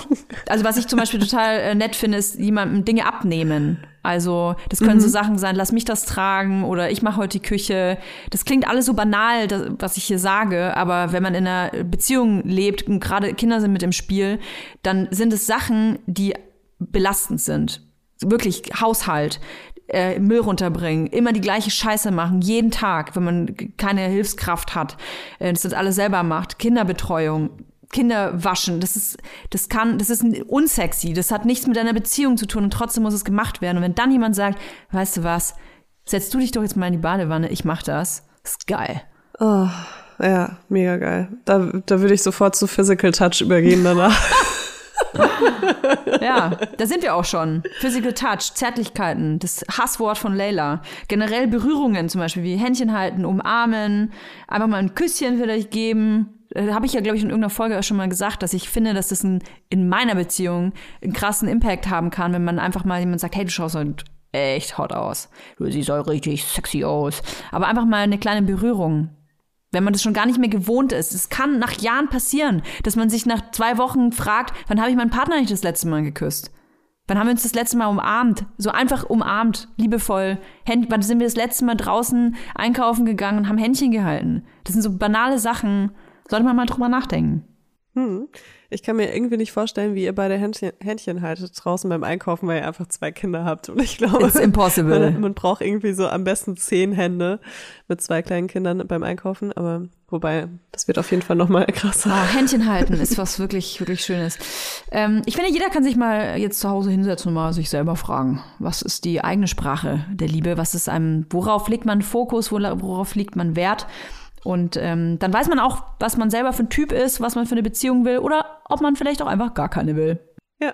also was ich zum Beispiel total äh, nett finde, ist jemandem Dinge abnehmen. Also das können so Sachen sein, lass mich das tragen oder ich mache heute die Küche. Das klingt alles so banal, das, was ich hier sage, aber wenn man in einer Beziehung lebt und gerade Kinder sind mit im Spiel, dann sind es Sachen, die belastend sind. Wirklich Haushalt, äh, Müll runterbringen, immer die gleiche Scheiße machen, jeden Tag, wenn man keine Hilfskraft hat, äh, das alles selber macht, Kinderbetreuung, Kinder waschen, das ist, das kann, das ist unsexy, das hat nichts mit deiner Beziehung zu tun und trotzdem muss es gemacht werden. Und wenn dann jemand sagt, weißt du was, setzt du dich doch jetzt mal in die Badewanne, ich mach das, ist geil. Oh, ja, mega geil. Da, da würde ich sofort zu Physical Touch übergehen danach. [LAUGHS] [LAUGHS] Ja, da sind wir auch schon. Physical Touch, Zärtlichkeiten, das Hasswort von Leila. Generell Berührungen zum Beispiel, wie Händchen halten, umarmen, einfach mal ein Küsschen vielleicht geben. Da habe ich ja, glaube ich, in irgendeiner Folge auch schon mal gesagt, dass ich finde, dass das ein, in meiner Beziehung einen krassen Impact haben kann, wenn man einfach mal jemand sagt, hey, du schaust heute echt hot aus. Du siehst auch richtig sexy aus. Aber einfach mal eine kleine Berührung. Wenn man das schon gar nicht mehr gewohnt ist. Es kann nach Jahren passieren, dass man sich nach zwei Wochen fragt, wann habe ich meinen Partner nicht das letzte Mal geküsst? Wann haben wir uns das letzte Mal umarmt? So einfach umarmt, liebevoll. Händ wann sind wir das letzte Mal draußen einkaufen gegangen und haben Händchen gehalten? Das sind so banale Sachen. Sollte man mal drüber nachdenken. Hm. Ich kann mir irgendwie nicht vorstellen, wie ihr beide Händchen, Händchen haltet draußen beim Einkaufen, weil ihr einfach zwei Kinder habt. Und ich glaube, It's impossible. man, [LAUGHS] man braucht irgendwie so am besten zehn Hände mit zwei kleinen Kindern beim Einkaufen. Aber wobei, das wird auf jeden Fall noch mal krasser. Ah, Händchen halten ist was wirklich, wirklich Schönes. Ähm, ich finde, jeder kann sich mal jetzt zu Hause hinsetzen und mal sich selber fragen, was ist die eigene Sprache der Liebe? Was ist einem, worauf legt man Fokus, wora- worauf liegt man Wert? Und ähm, dann weiß man auch, was man selber für ein Typ ist, was man für eine Beziehung will oder ob man vielleicht auch einfach gar keine will. Ja,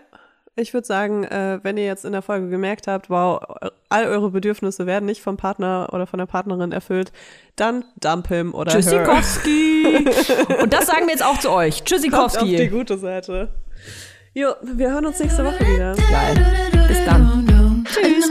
ich würde sagen, äh, wenn ihr jetzt in der Folge gemerkt habt, wow, all eure Bedürfnisse werden nicht vom Partner oder von der Partnerin erfüllt, dann dump him oder her. Tschüssikowski! [LAUGHS] Und das sagen wir jetzt auch zu euch. Kommt auf die Tschüssikowski. gute Seite. Jo, wir hören uns nächste Woche wieder. Geil. Bis dann. Tschüss.